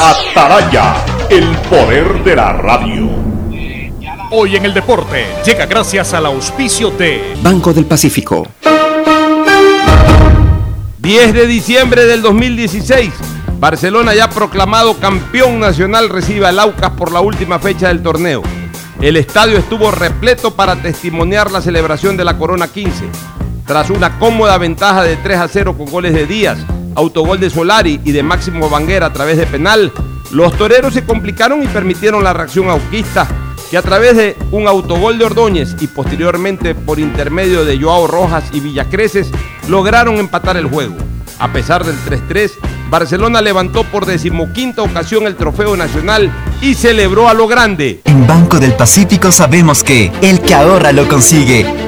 Ataraya, el poder de la radio. Hoy en el deporte llega gracias al auspicio de Banco del Pacífico. 10 de diciembre del 2016. Barcelona ya proclamado campeón nacional recibe al Aucas por la última fecha del torneo. El estadio estuvo repleto para testimoniar la celebración de la Corona 15. Tras una cómoda ventaja de 3 a 0 con goles de Díaz, autogol de Solari y de Máximo Banguera a través de penal, los toreros se complicaron y permitieron la reacción auquista, que a través de un autogol de Ordóñez y posteriormente por intermedio de Joao Rojas y Villacreces lograron empatar el juego. A pesar del 3-3, Barcelona levantó por decimoquinta ocasión el trofeo nacional y celebró a lo grande. En Banco del Pacífico sabemos que el que ahorra lo consigue.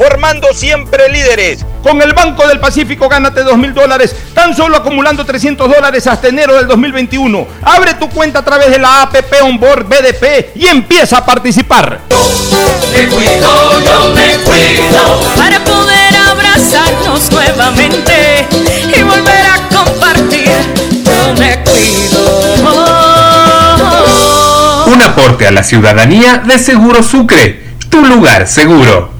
formando siempre líderes. Con el Banco del Pacífico gánate 2 mil dólares, tan solo acumulando 300 dólares hasta enero del 2021. Abre tu cuenta a través de la APP Onboard BDP y empieza a participar. Me cuido, yo me cuido para poder abrazarnos nuevamente y volver a compartir. Yo me cuido. Un aporte a la ciudadanía de Seguro Sucre, tu lugar seguro.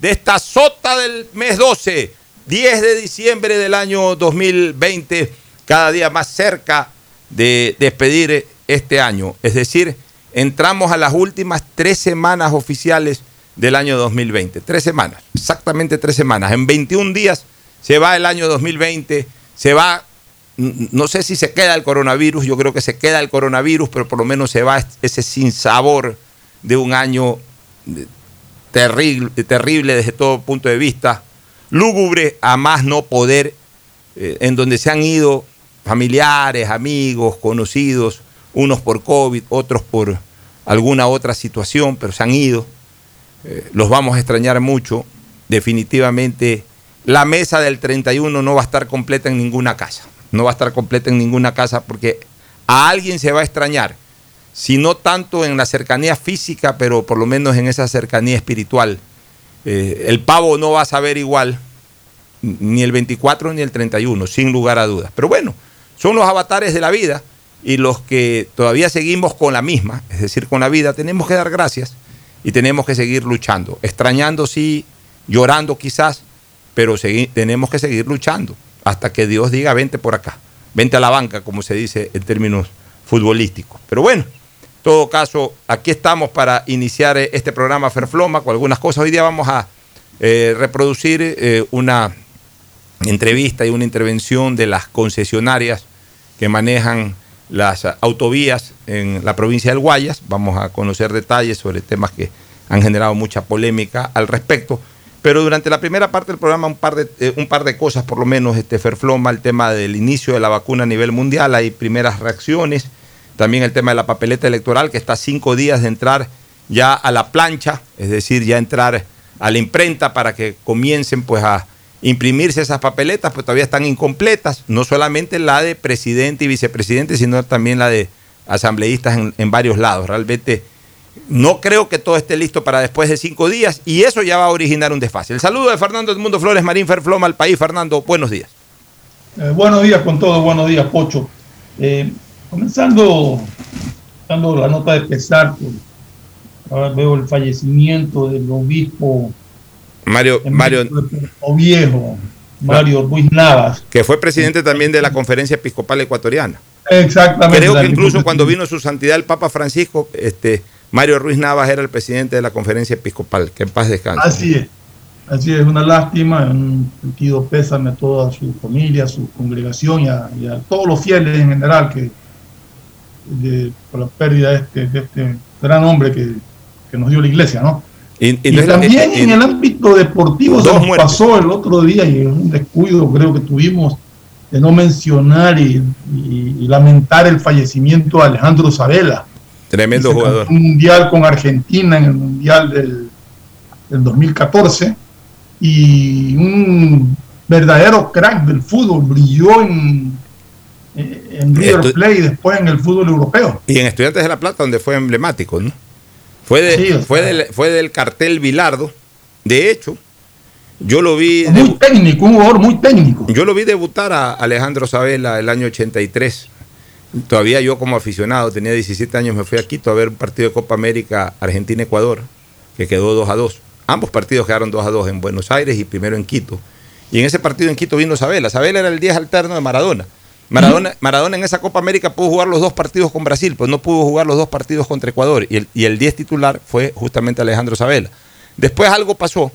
de esta sota del mes 12, 10 de diciembre del año 2020, cada día más cerca de despedir este año. Es decir, entramos a las últimas tres semanas oficiales del año 2020. Tres semanas, exactamente tres semanas. En 21 días se va el año 2020, se va, no sé si se queda el coronavirus, yo creo que se queda el coronavirus, pero por lo menos se va ese sinsabor de un año terrible, terrible desde todo punto de vista, lúgubre a más no poder, eh, en donde se han ido familiares, amigos, conocidos, unos por COVID, otros por alguna otra situación, pero se han ido. Eh, los vamos a extrañar mucho. Definitivamente la mesa del 31 no va a estar completa en ninguna casa. No va a estar completa en ninguna casa porque a alguien se va a extrañar. Si no tanto en la cercanía física, pero por lo menos en esa cercanía espiritual. Eh, el pavo no va a saber igual ni el 24 ni el 31, sin lugar a dudas. Pero bueno, son los avatares de la vida y los que todavía seguimos con la misma, es decir, con la vida, tenemos que dar gracias y tenemos que seguir luchando, extrañando sí, llorando quizás, pero tenemos que seguir luchando hasta que Dios diga vente por acá. vente a la banca, como se dice en términos futbolísticos. Pero bueno, en todo caso, aquí estamos para iniciar eh, este programa Ferfloma con algunas cosas. Hoy día vamos a eh, reproducir eh, una entrevista y una intervención de las concesionarias que manejan las autovías en la provincia del Guayas. Vamos a conocer detalles sobre temas que han generado mucha polémica al respecto. Pero durante la primera parte del programa, un par de, un par de cosas, por lo menos, este Ferfloma, el tema del inicio de la vacuna a nivel mundial, hay primeras reacciones. También el tema de la papeleta electoral, que está a cinco días de entrar ya a la plancha, es decir, ya entrar a la imprenta para que comiencen pues a imprimirse esas papeletas, pues todavía están incompletas, no solamente la de presidente y vicepresidente, sino también la de asambleístas en, varios lados. Realmente no creo que todo esté listo para después de cinco días y eso ya va a originar un desfase. El saludo de Fernando Edmundo Flores Marín Ferfloma al país. Fernando, buenos días. Eh, buenos días con todo, buenos días, Pocho. Eh, comenzando dando la nota de pesar, pues, ahora veo el fallecimiento del obispo Mario, Mario, viejo, Mario Ruiz Navas. que fue presidente también de la Conferencia Episcopal Ecuatoriana. Exactamente. Creo que incluso cuando vino su santidad el Papa Francisco, este, Mario Ruiz Navas era el presidente de la Conferencia Episcopal. Que en paz descanse. Así es, así es, una lástima, en un sentido pésame a toda su familia, a su congregación y a, y a todos los fieles en general que de- por la pérdida de este, de este gran hombre que, que nos dio la iglesia, ¿no? Y, también en el ámbito deportivo se nos muertes. pasó el otro día y un descuido creo que tuvimos de no mencionar y, y- y lamentar el fallecimiento de Alejandro Sabela. tremendo jugador. Un mundial con Argentina en el mundial del, del 2014 y un verdadero crack del fútbol, brilló en, en River Esto- Plate y después en el fútbol europeo. Y en Estudiantes de La Plata, donde fue emblemático, ¿no? Fue, de- Sí, o fue, sea. del, fue del cartel Bilardo. De hecho, yo lo vi. Muy técnico, un jugador muy técnico. Yo lo vi debutar a Alejandro Sabela el año 83. Todavía yo como aficionado, tenía 17 años, me fui a Quito a ver un partido de Copa América Argentina-Ecuador, que quedó 2 a 2. Ambos partidos quedaron 2 a 2 en Buenos Aires y primero en Quito. Y en ese partido en Quito vino Sabela. Sabela era el 10 alterno de Maradona. Maradona, Maradona en esa Copa América pudo jugar los dos partidos con Brasil, pues no pudo jugar los dos partidos contra Ecuador. Y el, y el 10 titular fue justamente Alejandro Sabela. Después algo pasó.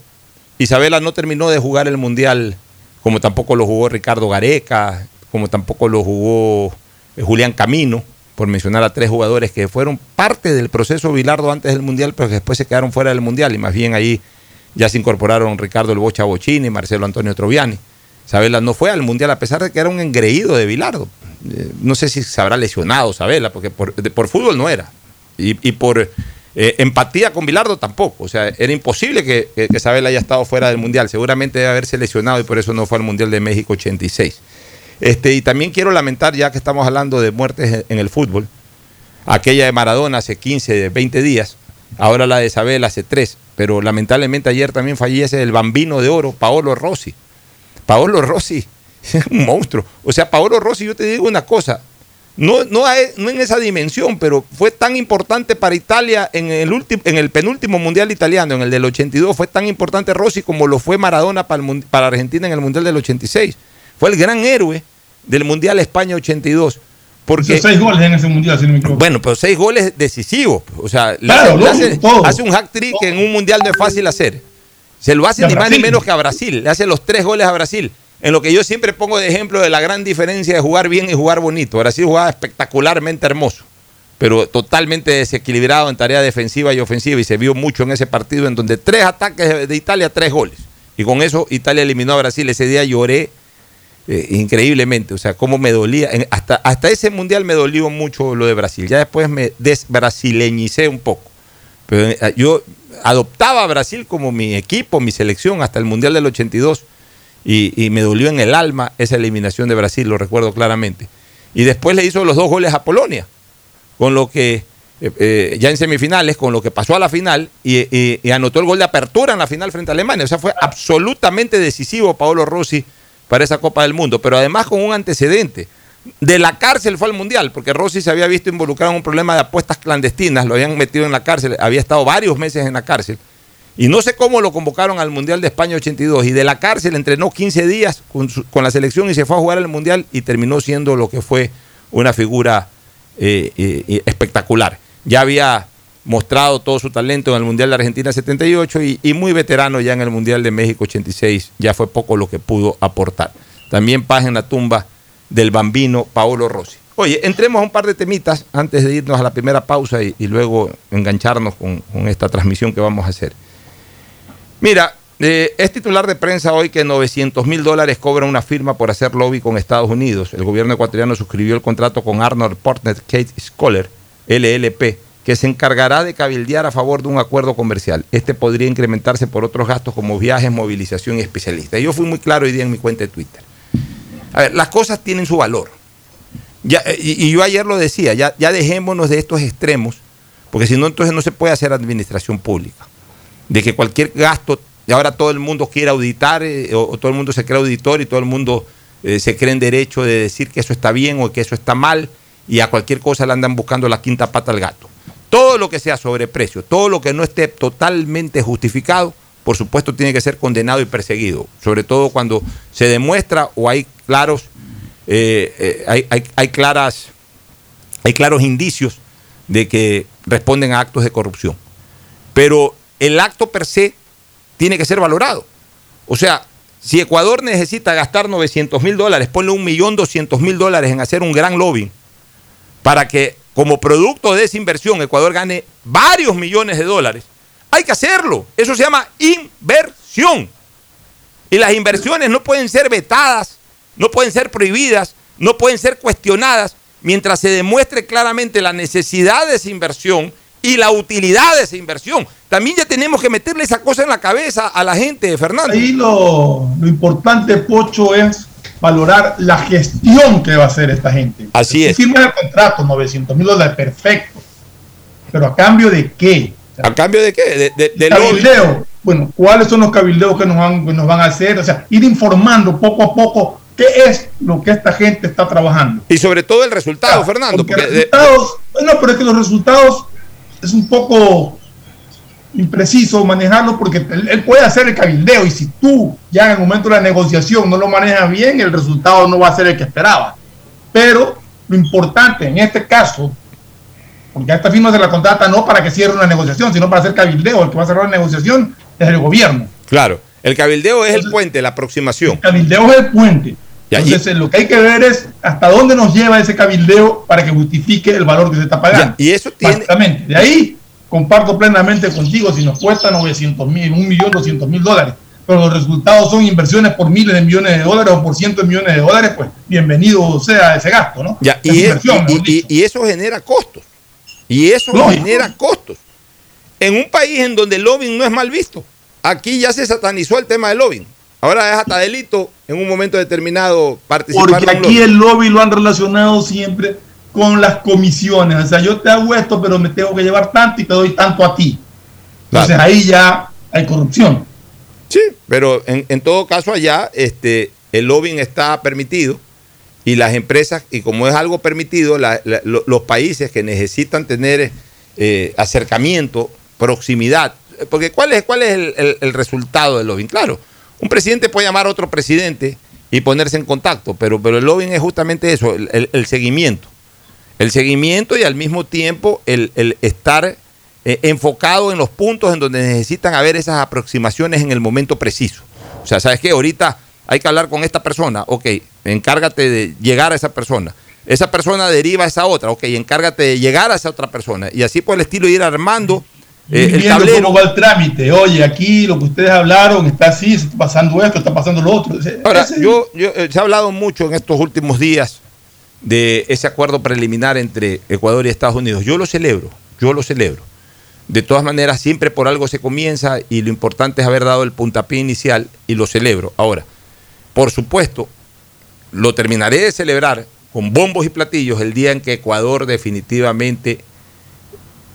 Isabela no terminó de jugar el Mundial como tampoco lo jugó Ricardo Gareca, como tampoco lo jugó eh, Julián Camino, por mencionar a tres jugadores que fueron parte del proceso Bilardo antes del Mundial, pero que después se quedaron fuera del Mundial y más bien ahí ya se incorporaron Ricardo El Bocha Bochini y Marcelo Antonio Troviani. Sabela no fue al Mundial a pesar de que era un engreído de Bilardo. Eh, no sé si se habrá lesionado Sabela, porque por, fútbol no era. Y, por eh, empatía con Bilardo tampoco. O sea, era imposible que, que, Sabela haya estado fuera del Mundial. Seguramente debe haberse lesionado y por eso no fue al Mundial de México 86. Este, y también quiero lamentar, ya que estamos hablando de muertes en- el fútbol, aquella de Maradona hace 15, 20 días, ahora la de Isabel hace 3, pero lamentablemente ayer también fallece el bambino de oro, Paolo Rossi. Paolo Rossi es un monstruo. O sea, Paolo Rossi, yo te digo una cosa, no, no, hay- no en esa dimensión, pero fue tan importante para Italia en el, último, en el penúltimo mundial italiano, en el del 82, fue tan importante Rossi como lo fue Maradona para, el para Argentina en el mundial del 86. Fue el gran héroe del mundial España 82. Porque, Hizo seis goles en ese mundial, si no me equivoco. bueno, pero seis goles decisivos. O sea, Claro, hace, hace- un hack trick que en un mundial no es fácil hacer. Se lo hace ni más ni menos que a Brasil. Le hace los tres goles a Brasil. En lo que yo siempre pongo de ejemplo de la gran diferencia de jugar bien y jugar bonito. Brasil jugaba espectacularmente hermoso, pero totalmente desequilibrado en tarea defensiva y ofensiva. Y se vio mucho en ese partido en donde tres ataques de- de Italia, tres goles. Y con eso Italia eliminó a Brasil. Ese día lloré eh, increíblemente, o sea, cómo me dolía. En- hasta, hasta ese mundial me dolió mucho lo de Brasil. Ya después me desbrasileñicé un poco. Pero eh, yo adoptaba a Brasil como mi equipo, mi selección, hasta el mundial del 82. Y, y me dolió en el alma esa eliminación de Brasil, lo recuerdo claramente. Y después le hizo los dos goles a Polonia, con lo que, eh, eh, ya en semifinales, con lo que pasó a la final y, y- y anotó el gol de apertura en la final frente a Alemania. O sea, fue absolutamente decisivo Paolo Rossi para esa Copa del Mundo, pero además con un antecedente. De la cárcel fue al Mundial, porque Rossi se había visto involucrado en un problema de apuestas clandestinas, lo habían metido en la cárcel, había estado varios meses en la cárcel. Y no sé cómo lo convocaron al Mundial de España 82 y de la cárcel entrenó 15 días con, la selección y se fue a jugar al Mundial y terminó siendo lo que fue una figura eh, eh, espectacular. Ya había mostrado todo su talento en el Mundial de Argentina 78 y, y muy veterano ya en el Mundial de México 86. Ya fue poco lo que pudo aportar. También paz en la tumba del bambino Paolo Rossi. Oye, entremos a un par de temitas antes de irnos a la primera pausa y, luego engancharnos con, esta transmisión que vamos a hacer. Mira, eh, es titular de prensa hoy que 900 mil dólares cobra una firma por hacer lobby con Estados Unidos. El gobierno ecuatoriano suscribió el contrato con Arnold Portner Kate Scholar, LLP, que se encargará de cabildear a favor de un acuerdo comercial. Este podría incrementarse por otros gastos como viajes, movilización y especialistas. Yo fui muy claro hoy día en mi cuenta de Twitter. A ver, las cosas tienen su valor. Eh, y, yo ayer lo decía, ya, ya dejémonos de estos extremos, porque si no, entonces no se puede hacer administración pública. De que cualquier gasto, y ahora todo el mundo quiere auditar, eh, o, o todo el mundo se cree auditor y todo el mundo eh, se cree en derecho de decir que eso está bien o que eso está mal, y a cualquier cosa le andan buscando la quinta pata al gato. Todo lo que sea sobreprecio, todo lo que no esté totalmente justificado, por supuesto tiene que ser condenado y perseguido, sobre todo cuando se demuestra o hay claros, eh, eh, hay, hay- claras, hay claros indicios de que responden a actos de corrupción. Pero el acto per se tiene que ser valorado. O sea, si Ecuador necesita gastar 900 mil dólares, ponle un millón doscientos mil dólares en hacer un gran lobbying para que como producto de esa inversión Ecuador gane varios millones de dólares, hay que hacerlo. Eso se llama inversión. Y las inversiones no pueden ser vetadas, no pueden ser prohibidas, no pueden ser cuestionadas mientras se demuestre claramente la necesidad de esa inversión y la utilidad de esa inversión. También ya tenemos que meterle esa cosa en la cabeza a la gente, Fernando. Ahí lo, lo importante, Pocho, es valorar la gestión que va a hacer esta gente. Así es. Si firman el contrato, 900 mil dólares, perfecto. Pero a cambio de qué? ¿A cambio de qué? De, de- de. Cabildeo. Bueno, ¿cuáles son los cabildeos que nos, van, que nos van a hacer? O sea, ir informando poco a poco qué es lo que esta gente está trabajando. Y sobre todo el resultado, Ah, Fernando. porque porque de- resultados, bueno, pero es que los resultados es un poco impreciso manejarlo porque él, él puede hacer el cabildeo y si tú ya en el momento de la negociación no lo manejas bien, el resultado no va a ser el que esperaba. Pero lo importante en este caso, porque a esta firma se la contrata no para que cierre una negociación, sino para hacer cabildeo, el que va a cerrar la negociación es el gobierno. claro, el cabildeo es el puente, la aproximación. El cabildeo es el puente. Y Entonces, lo que hay que ver es hasta dónde nos lleva ese cabildeo para que justifique el valor que se está pagando. Ya, y eso tiene- Básicamente. De ahí comparto plenamente contigo. Si nos cuesta 900 mil, 1.200.000 dólares, pero los resultados son inversiones por miles de millones de dólares o por cientos de millones de dólares, pues bienvenido sea ese gasto, ¿no? Ya, y, es- eso genera costos. Y eso genera costos. En un país en donde el lobbying no es mal visto. Aquí ya se satanizó el tema del lobbying. Ahora es hasta delito en un momento determinado participar Porque aquí el lobby lo han relacionado siempre con las comisiones. O sea, yo te hago esto, pero me tengo que llevar tanto y te doy tanto a ti. Entonces Claro. ahí ya hay corrupción. Sí, pero en, en todo caso allá este, el lobbying está permitido y las empresas, y como es algo permitido, la- la- lo- los países que necesitan tener eh, acercamiento, proximidad, porque ¿cuál es, cuál es el, el- el resultado del lobbying? Claro, un presidente puede llamar a otro presidente y ponerse en contacto, pero, pero el lobbying es justamente eso, el, seguimiento. El seguimiento y al mismo tiempo el, el estar eh, enfocado en los puntos en donde necesitan haber esas aproximaciones en el momento preciso. O sea, ¿sabes qué? Ahorita hay que hablar con esta persona, ok, encárgate de llegar a esa persona. Esa persona deriva a esa otra, ok, encárgate de llegar a esa otra persona. Y así por el estilo ir armando eh, el tablero. cómo va el trámite. Oye, aquí lo que ustedes hablaron está así, está pasando esto, está pasando lo otro. Ahora, ese- yo, yo, eh, se ha hablado mucho en estos últimos días de ese acuerdo preliminar entre Ecuador y Estados Unidos. Yo lo celebro, yo lo celebro. De todas maneras, siempre por algo se comienza y lo importante es haber dado el puntapié inicial y lo celebro. Ahora, por supuesto, lo terminaré de celebrar con bombos y platillos el día en que Ecuador definitivamente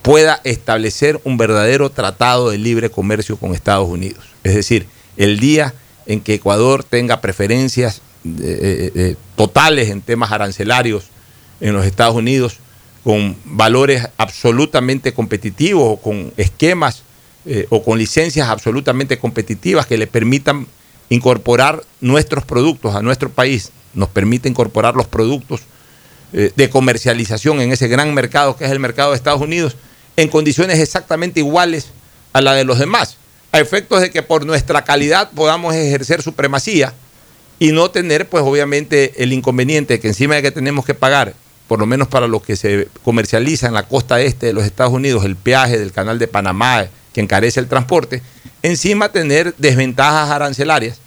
pueda establecer un verdadero tratado de libre comercio con Estados Unidos. Es decir, el día en que Ecuador tenga preferencias eh, eh, eh, totales en temas arancelarios en los Estados Unidos, con valores absolutamente competitivos o con esquemas o con licencias absolutamente competitivas que le permitan incorporar nuestros productos a nuestro país, nos permite incorporar los productos de comercialización en ese gran mercado que es el mercado de Estados Unidos en condiciones exactamente iguales a la de los demás, a efectos de que por nuestra calidad podamos ejercer supremacía y no tener, pues obviamente, el inconveniente que encima de que tenemos que pagar, por lo menos para lo que se comercializa en la costa este de los Estados Unidos, el peaje del canal de Panamá, que encarece el transporte, encima tener desventajas arancelarias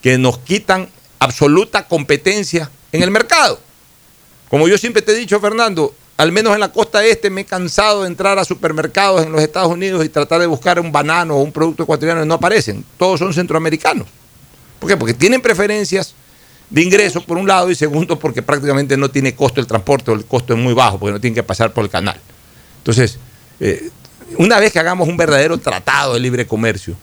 que nos quitan absoluta competencia en el mercado. Como yo siempre te he dicho, Fernando, al menos en la costa este me he cansado de entrar a supermercados en los Estados Unidos y tratar de buscar un banano o un producto ecuatoriano y no aparecen. Todos son centroamericanos. ¿Por qué? Porque tienen preferencias de ingreso por un lado y segundo porque prácticamente no tiene costo el transporte o el costo es muy bajo porque no tienen que pasar por el canal. Entonces, eh, una vez que hagamos un verdadero tratado de libre comercio,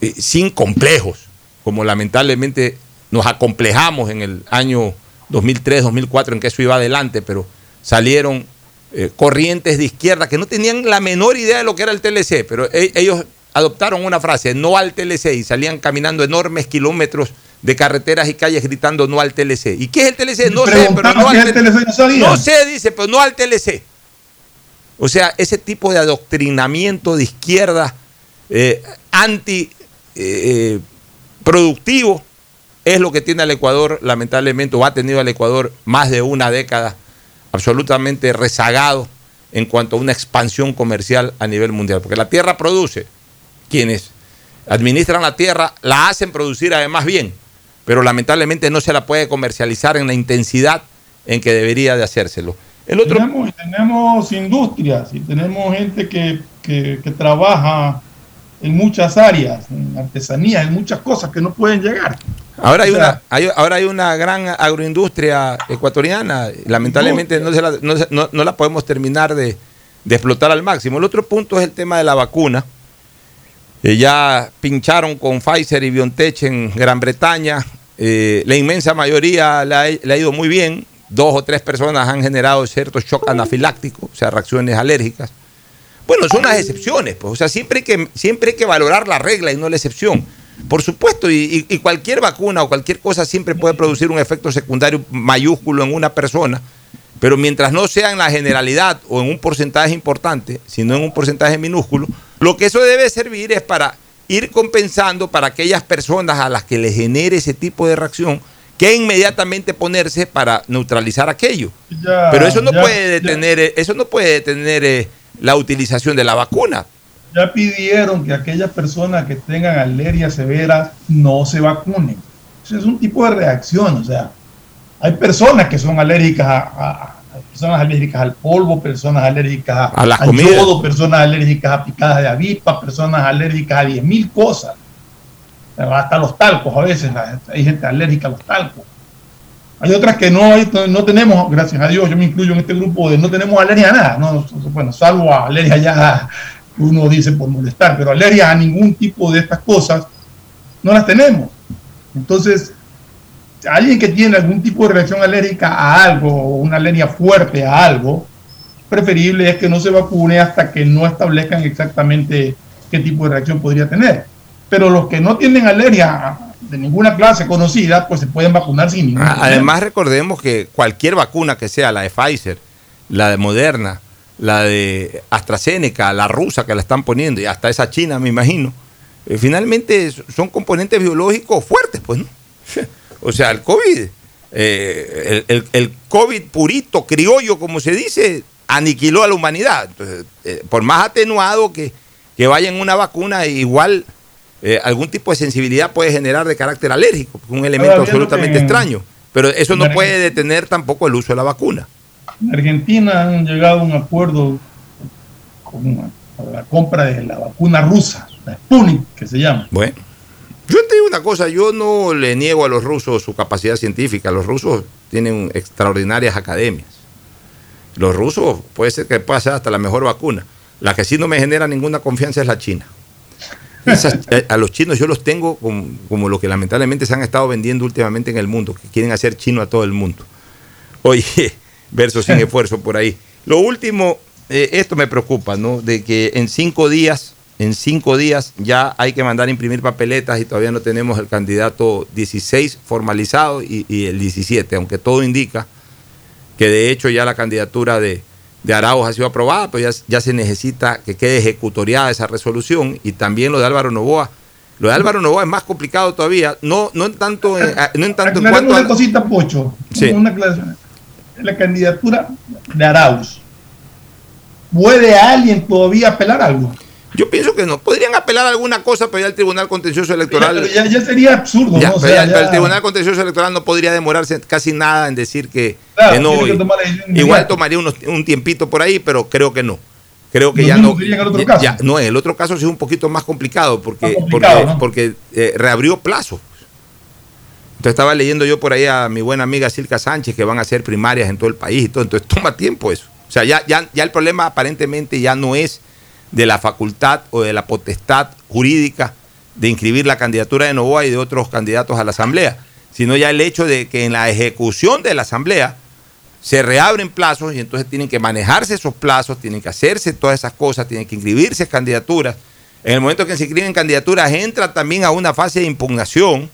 eh, sin complejos, como lamentablemente nos acomplejamos en el año 2003, 2004, en que eso iba adelante, pero salieron eh, corrientes de izquierda que no tenían la menor idea de lo que era el TLC, pero e, ellos adoptaron una frase, no al TLC, y salían caminando enormes kilómetros de carreteras y calles gritando no al TLC. ¿Y qué es el TLC? No sé, pero no al TLC. No, sé, dice, pero no al TLC. O sea, ese tipo de adoctrinamiento de izquierda eh, anti eh, productivo es lo que tiene el Ecuador, lamentablemente, o ha tenido el Ecuador más de una década absolutamente rezagado en cuanto a una expansión comercial a nivel mundial. Porque la tierra produce, quienes administran la tierra la hacen producir además bien, pero lamentablemente no se la puede comercializar en la intensidad en que debería de hacérselo. El otro... tenemos, industrias y tenemos gente que, que trabaja en muchas áreas, en artesanía, en muchas cosas que no pueden llegar. Ahora hay, una, ahora hay una gran agroindustria ecuatoriana, lamentablemente no, la, no, la podemos terminar de, explotar al máximo. El otro punto es el tema de la vacuna. Eh, ya pincharon con Pfizer y BioNTech en Gran Bretaña. Eh, la inmensa mayoría le ha, ido muy bien. Dos o tres personas han generado cierto shock anafiláctico, o sea, reacciones alérgicas. Bueno, son las excepciones, pues. O sea, siempre que, siempre hay que valorar la regla y no la excepción. Por supuesto, y, cualquier vacuna o cualquier cosa siempre puede producir un efecto secundario mayúsculo en una persona, pero mientras no sea en la generalidad o en un porcentaje importante, sino en un porcentaje minúsculo, lo que eso debe servir es para ir compensando para aquellas personas a las que les genere ese tipo de reacción, que inmediatamente ponerse para neutralizar aquello. pero eso no puede detener, eso no puede detener eh, la utilización de la vacuna ya pidieron que aquellas personas que tengan alergias severas no se vacunen. Eso es un tipo de reacción, o sea, hay personas que son alérgicas a, personas alérgicas al polvo, personas alérgicas a, la al yodo, personas alérgicas a picadas de avispa, personas alérgicas a 10.000 cosas. Hasta los talcos, a veces hay gente alérgica a los talcos. Hay otras que no, no tenemos, gracias a Dios, yo me incluyo en este grupo de no tenemos alergia a nada, no, bueno, salvo a alergia ya uno dice por molestar, pero alergia a ningún tipo de estas cosas no las tenemos. Entonces, alguien que tiene algún tipo de reacción alérgica a algo o una alergia fuerte a algo, preferible es que no se vacune hasta que no establezcan exactamente qué tipo de reacción podría tener. Pero los que no tienen alergia de ninguna clase conocida, pues se pueden vacunar sin ningún ah, Además, recordemos que cualquier vacuna que sea, la de Pfizer, la de Moderna, la de AstraZeneca, la rusa que la están poniendo, y hasta esa china, me imagino, eh, finalmente son componentes biológicos fuertes, pues, ¿no? O sea, el COVID, eh, el, COVID purito, criollo, como se dice, aniquiló a la humanidad. Entonces, eh, por más atenuado que, que vaya en una vacuna, igual algún tipo de sensibilidad puede generar de carácter alérgico, un elemento absolutamente extraño. Pero eso no puede detener tampoco el uso de la vacuna. En Argentina han llegado a un acuerdo con la compra de la vacuna rusa, la Sputnik, que se llama. Bueno, yo te digo una cosa, yo no le niego a los rusos su capacidad científica. Los rusos tienen extraordinarias academias. Los rusos puede ser que pueda ser hasta la mejor vacuna. La que sí no me genera ninguna confianza es la China. Eh, a los chinos yo los tengo como, como, lo que lamentablemente se han estado vendiendo últimamente en el mundo, que quieren hacer chino a todo el mundo. Oye, verso sin esfuerzo por ahí. Lo último, eh, esto me preocupa, ¿no? De que en cinco días en cinco días ya hay que mandar a imprimir papeletas y todavía no tenemos el candidato 16 formalizado y, y el 17, aunque todo indica que de hecho ya la candidatura de, de Arauz ha sido aprobada, pero ya, ya se necesita que quede ejecutoriada esa resolución y también lo de Álvaro Novoa. Lo de Álvaro Novoa es más complicado todavía, no, no en tanto, en- no en, tanto en cuanto a... una cosita, Pocho. Sí. Una aclaración. La candidatura de Arauz. ¿Puede alguien todavía apelar algo? Yo pienso que no. Podrían apelar alguna cosa, pero ya el Tribunal Contencioso Electoral... Ya, ya sería absurdo, Ya, ¿no? O sea, el Tribunal Contencioso Electoral no podría demorarse casi nada en decir que, Claro, que no. que tomar igual tomaría unos- un tiempito por ahí, pero creo que no. Creo que ya no. otro ya- caso. ya- no, el otro caso sí es un poquito más complicado porque, complicado, porque, ¿no? porque, eh, reabrió plazo. Entonces estaba leyendo yo por ahí a mi buena amiga Silka Sánchez que van a hacer primarias en todo el país y todo. Entonces toma tiempo eso. O sea, ya, ya, ya el problema aparentemente ya no es de la facultad o de la potestad jurídica de inscribir la candidatura de Novoa y de otros candidatos a la Asamblea, sino ya el hecho de que en la ejecución de la Asamblea se reabren plazos y entonces tienen que manejarse esos plazos, tienen que hacerse todas esas cosas, tienen que inscribirse candidaturas. En el momento que se inscriben candidaturas entra también a una fase de impugnación,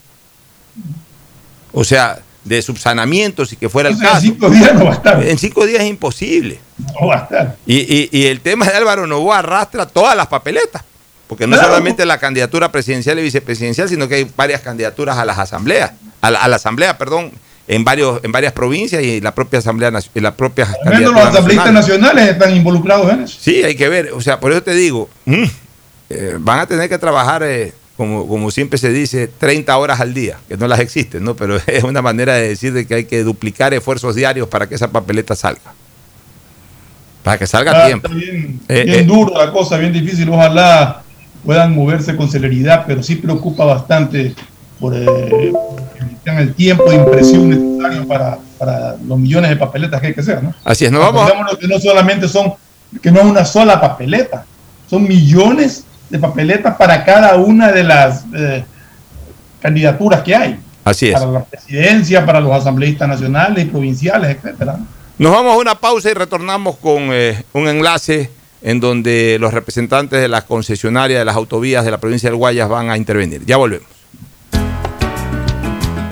o sea, de subsanamiento, si que fuera el O sea, en caso. cinco días no va a estar. En cinco días es imposible. No va a estar. Y, y- y el tema de Álvaro Novoa arrastra todas las papeletas, porque no Claro. solamente la candidatura presidencial y vicepresidencial, sino que hay varias candidaturas a las asambleas, a la, a la asamblea, perdón, en varios en varias provincias y la propia asamblea y la propia Al menos candidatura los asambleístas nacionales están involucrados en eso. Sí, hay que ver, o sea, por eso te digo, mm, eh, van a tener que trabajar eh, como, como siempre se dice, 30 horas al día, que no las existen, ¿no? Pero es una manera de decir de que hay que duplicar esfuerzos diarios para que esa papeleta salga. Para que salga a tiempo. bien, Eh, bien eh. duro la cosa, bien difícil. Ojalá puedan moverse con celeridad, pero sí preocupa bastante por eh, el tiempo de impresión necesario para, para los millones de papeletas que hay que hacer. ¿no? Así es, nos vamos que no solamente son, que no es una sola papeleta, son millones de papeletas para cada una de las eh, candidaturas que hay. Así es. Para la presidencia, para los asambleístas nacionales y provinciales, etcétera. ¿no? Nos vamos a una pausa y retornamos con eh, un enlace en donde los representantes de las concesionarias de las autovías de la provincia del Guayas van a intervenir. Ya volvemos.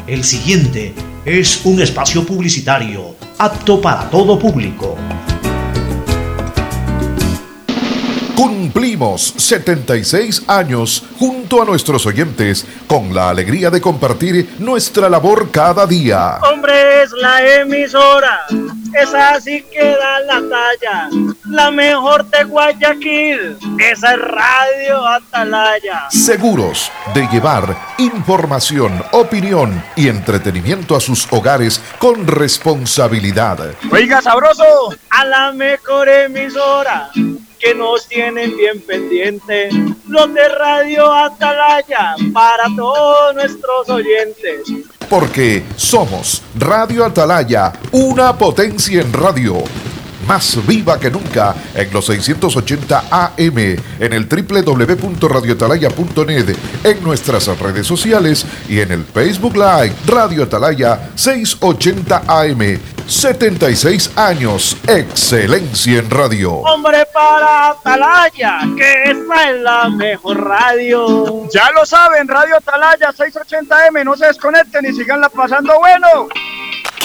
El siguiente es un espacio publicitario apto para todo público. Cumplimos 76 años junto a nuestros oyentes con la alegría de compartir nuestra labor cada día. Hombre, es la emisora. Esa sí que da la talla. La mejor de Guayaquil. Esa es Radio Atalaya. Seguros de llevar información, opinión y entretenimiento a sus hogares con responsabilidad. Oiga, sabroso. A la mejor emisora. Que nos tienen bien pendiente. Los de Radio Atalaya. Para todos nuestros oyentes. Porque somos Radio Atalaya, una potencia en radio. Más viva que nunca en los 680 AM, en el www.radioatalaya.net, en nuestras redes sociales y en el Facebook Live Radio Atalaya 680 AM. 76 años, excelencia en radio. Hombre para Atalaya, que esta es la mejor radio. Ya lo saben, Radio Atalaya 680M, no se desconecten y siganla pasando bueno.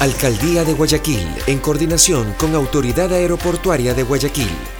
Alcaldía de Guayaquil, en coordinación con Autoridad Aeroportuaria de Guayaquil.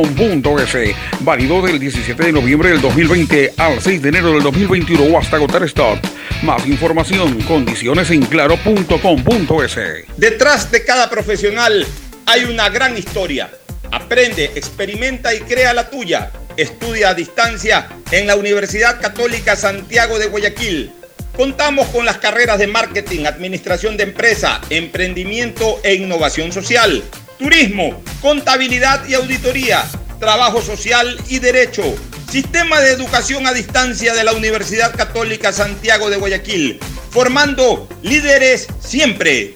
claro.com.es. Válido del 17 de noviembre del 2020 al 6 de enero del 2021 o hasta agotar stock. Más información, condiciones en claro.com.es. Detrás de cada profesional hay una gran historia. Aprende, experimenta y crea la tuya. Estudia a distancia en la Universidad Católica Santiago de Guayaquil. Contamos con las carreras de marketing, administración de empresa, emprendimiento e innovación social, turismo, contabilidad y auditoría, trabajo social y derecho. Sistema de educación a distancia de la Universidad Católica Santiago de Guayaquil, formando líderes siempre.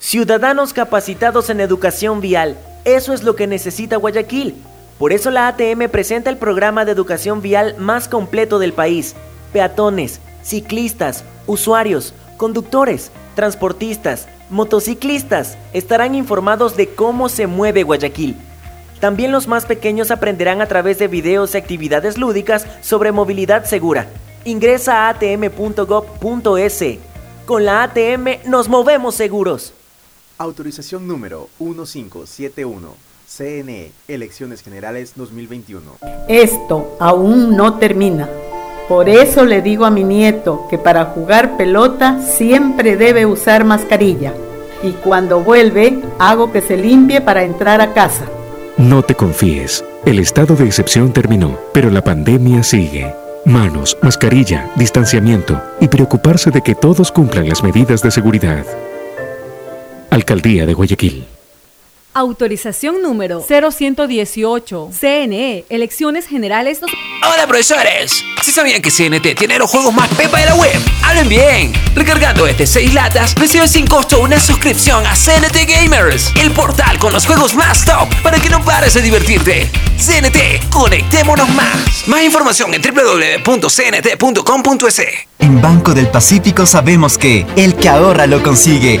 Ciudadanos capacitados en educación vial, eso es lo que necesita Guayaquil. Por eso la ATM presenta el programa de educación vial más completo del país. Peatones, ciclistas, usuarios, conductores, transportistas, motociclistas estarán informados de cómo se mueve Guayaquil. También los más pequeños aprenderán a través de videos y actividades lúdicas sobre movilidad segura. Ingresa a atm.gov.es. Con la ATM nos movemos seguros. Autorización número 1571. CNE, Elecciones Generales 2021. Esto aún no termina. Por eso le digo a mi nieto que para jugar pelota siempre debe usar mascarilla. Y cuando vuelve, hago que se limpie para entrar a casa. No te confíes. El estado de excepción terminó, pero la pandemia sigue. Manos, mascarilla, distanciamiento y preocuparse de que todos cumplan las medidas de seguridad. Alcaldía de Guayaquil. Autorización número 0118. CNE, Elecciones Generales. dos- Hola profesores, ¿sí sabían que CNT tiene los juegos más pepa de la web? ¡Hablen bien! Recargando este 6 latas, recibes sin costo una suscripción a CNT Gamers, el portal con los juegos más top para que no pares de divertirte. CNT, conectémonos más. Más información en www.cnt.com.es. En Banco del Pacífico sabemos que el que ahorra lo consigue.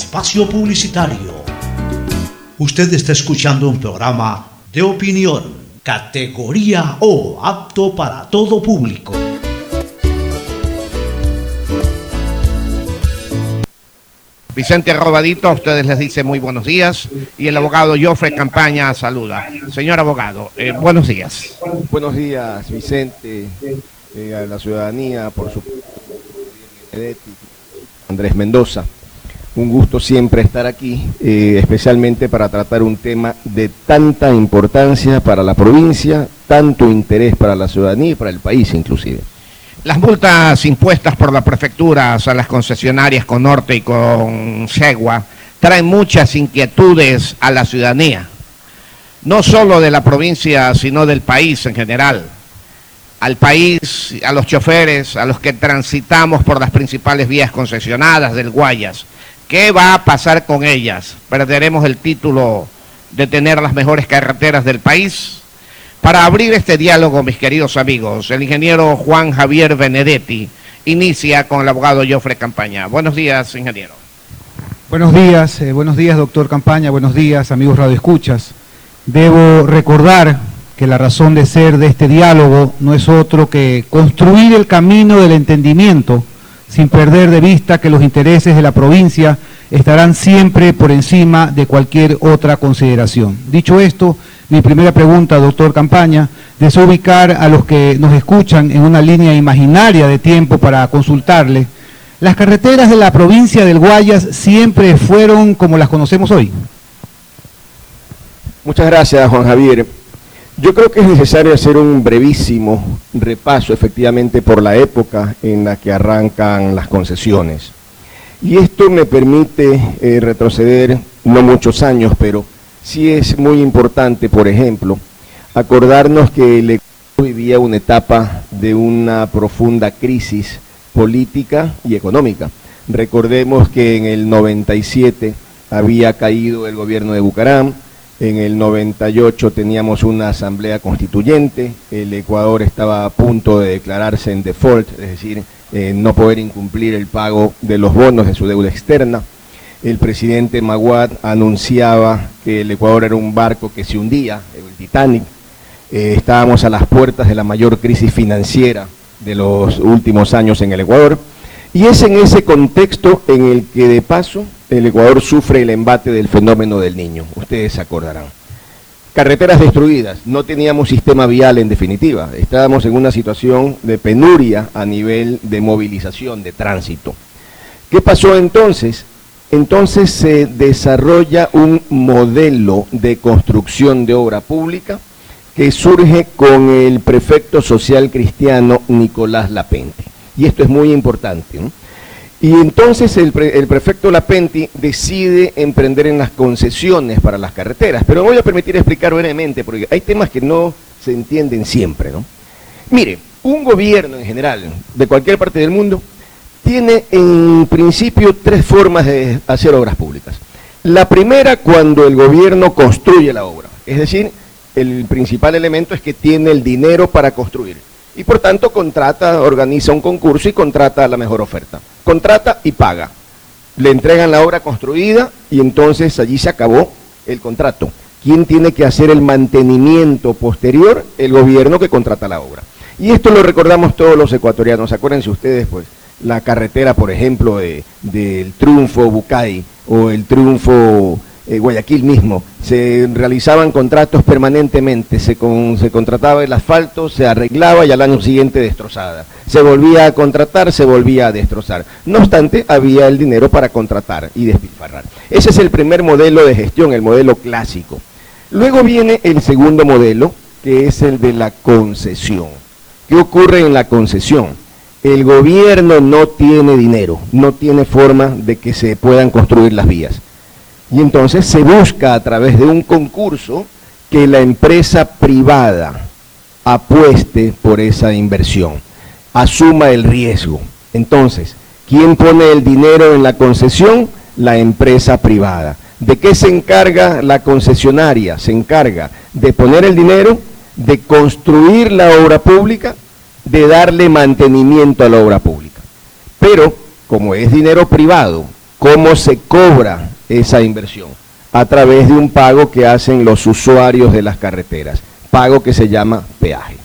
espacio publicitario. Usted está escuchando un programa de opinión, categoría O, apto para todo público. Vicente Robadito, a ustedes les dice muy buenos días y el abogado Joffre Campaña saluda. Señor abogado, eh, buenos días. Buenos días, Vicente, eh, a la ciudadanía, por su Andrés Mendoza. Un gusto siempre estar aquí, eh, especialmente para tratar un tema de tanta importancia para la provincia, tanto interés para la ciudadanía y para el país inclusive. Las multas impuestas por la prefectura a las concesionarias con Norte y con Segua traen muchas inquietudes a la ciudadanía, no solo de la provincia, sino del país en general. Al país, a los choferes, a los que transitamos por las principales vías concesionadas del Guayas. ¿Qué va a pasar con ellas? ¿Perderemos el título de tener las mejores carreteras del país? Para abrir este diálogo, mis queridos amigos, el ingeniero Juan Javier Benedetti inicia con el abogado Joffre Campaña. Buenos días, ingeniero. Buenos días, eh, buenos días, doctor Campaña, buenos días, amigos radioescuchas. Debo recordar que la razón de ser de este diálogo no es otro que construir el camino del entendimiento sin perder de vista que los intereses de la provincia estarán siempre por encima de cualquier otra consideración. Dicho esto, mi primera pregunta, doctor Campaña, deseo ubicar a los que nos escuchan en una línea imaginaria de tiempo para consultarle. ¿Las carreteras de la provincia del Guayas siempre fueron como las conocemos hoy? Muchas gracias, Juan Javier. Yo creo que es necesario hacer un brevísimo repaso efectivamente por la época en la que arrancan las concesiones. Y esto me permite eh, retroceder no muchos años, pero sí es muy importante, por ejemplo, acordarnos que el Ecuador vivía una etapa de una profunda crisis política y económica. Recordemos que en el 97 había caído el gobierno de Bucaram, en el 98 teníamos una asamblea constituyente, el Ecuador estaba a punto de declararse en default, es decir, eh, no poder incumplir el pago de los bonos de su deuda externa el presidente Maguad anunciaba que el Ecuador era un barco que se hundía, el Titanic. Eh, estábamos a las puertas de la mayor crisis financiera de los últimos años en el Ecuador. Y es en ese contexto en el que de paso el Ecuador sufre el embate del fenómeno del niño. Ustedes se acordarán. Carreteras destruidas, no teníamos sistema vial en definitiva, estábamos en una situación de penuria a nivel de movilización, de tránsito. ¿Qué pasó entonces? entonces se desarrolla un modelo de construcción de obra pública que surge con el prefecto social cristiano Nicolás Lapenti. Y esto es muy importante. Y entonces el, prefecto Lapenti decide emprender en las concesiones para las carreteras. Pero voy a permitir explicar brevemente, porque hay temas que no se entienden siempre. ¿no? Mire, un gobierno en general, de cualquier parte del mundo, tiene en principio tres formas de hacer obras públicas. La primera, cuando el gobierno construye la obra, es decir, el principal elemento es que tiene el dinero para construir y por tanto contrata, organiza un concurso y contrata la mejor oferta. Contrata y paga. Le entregan la obra construida y entonces allí se acabó el contrato. ¿Quién tiene que hacer el mantenimiento posterior? El gobierno que contrata la obra. Y esto lo recordamos todos los ecuatorianos. Acuérdense ustedes, pues, la carretera, por ejemplo, del de, Triunfo Bucay o el Triunfo eh, Guayaquil mismo. Se realizaban contratos permanentemente, se, se contrataba el asfalto, se arreglaba y al año siguiente destrozada. Se volvía a contratar, se volvía a destrozar. No obstante, había el dinero para contratar y despilfarrar. Ese es el primer modelo de gestión, el modelo clásico. Luego viene el segundo modelo, que es el de la concesión. ¿Qué ocurre en la concesión? el gobierno no tiene dinero, no tiene forma de que se puedan construir las vías. Y entonces se busca a través de un concurso que la empresa privada apueste por esa inversión, asuma el riesgo. Entonces, ¿quién pone el dinero en la concesión? La empresa privada. ¿De qué se encarga la concesionaria? Se encarga de poner el dinero, de construir la obra pública de darle mantenimiento a la obra pública. Pero, como es dinero privado, ¿cómo se cobra esa inversión? A través de un pago que hacen los usuarios de las carreteras, pago que se llama peaje.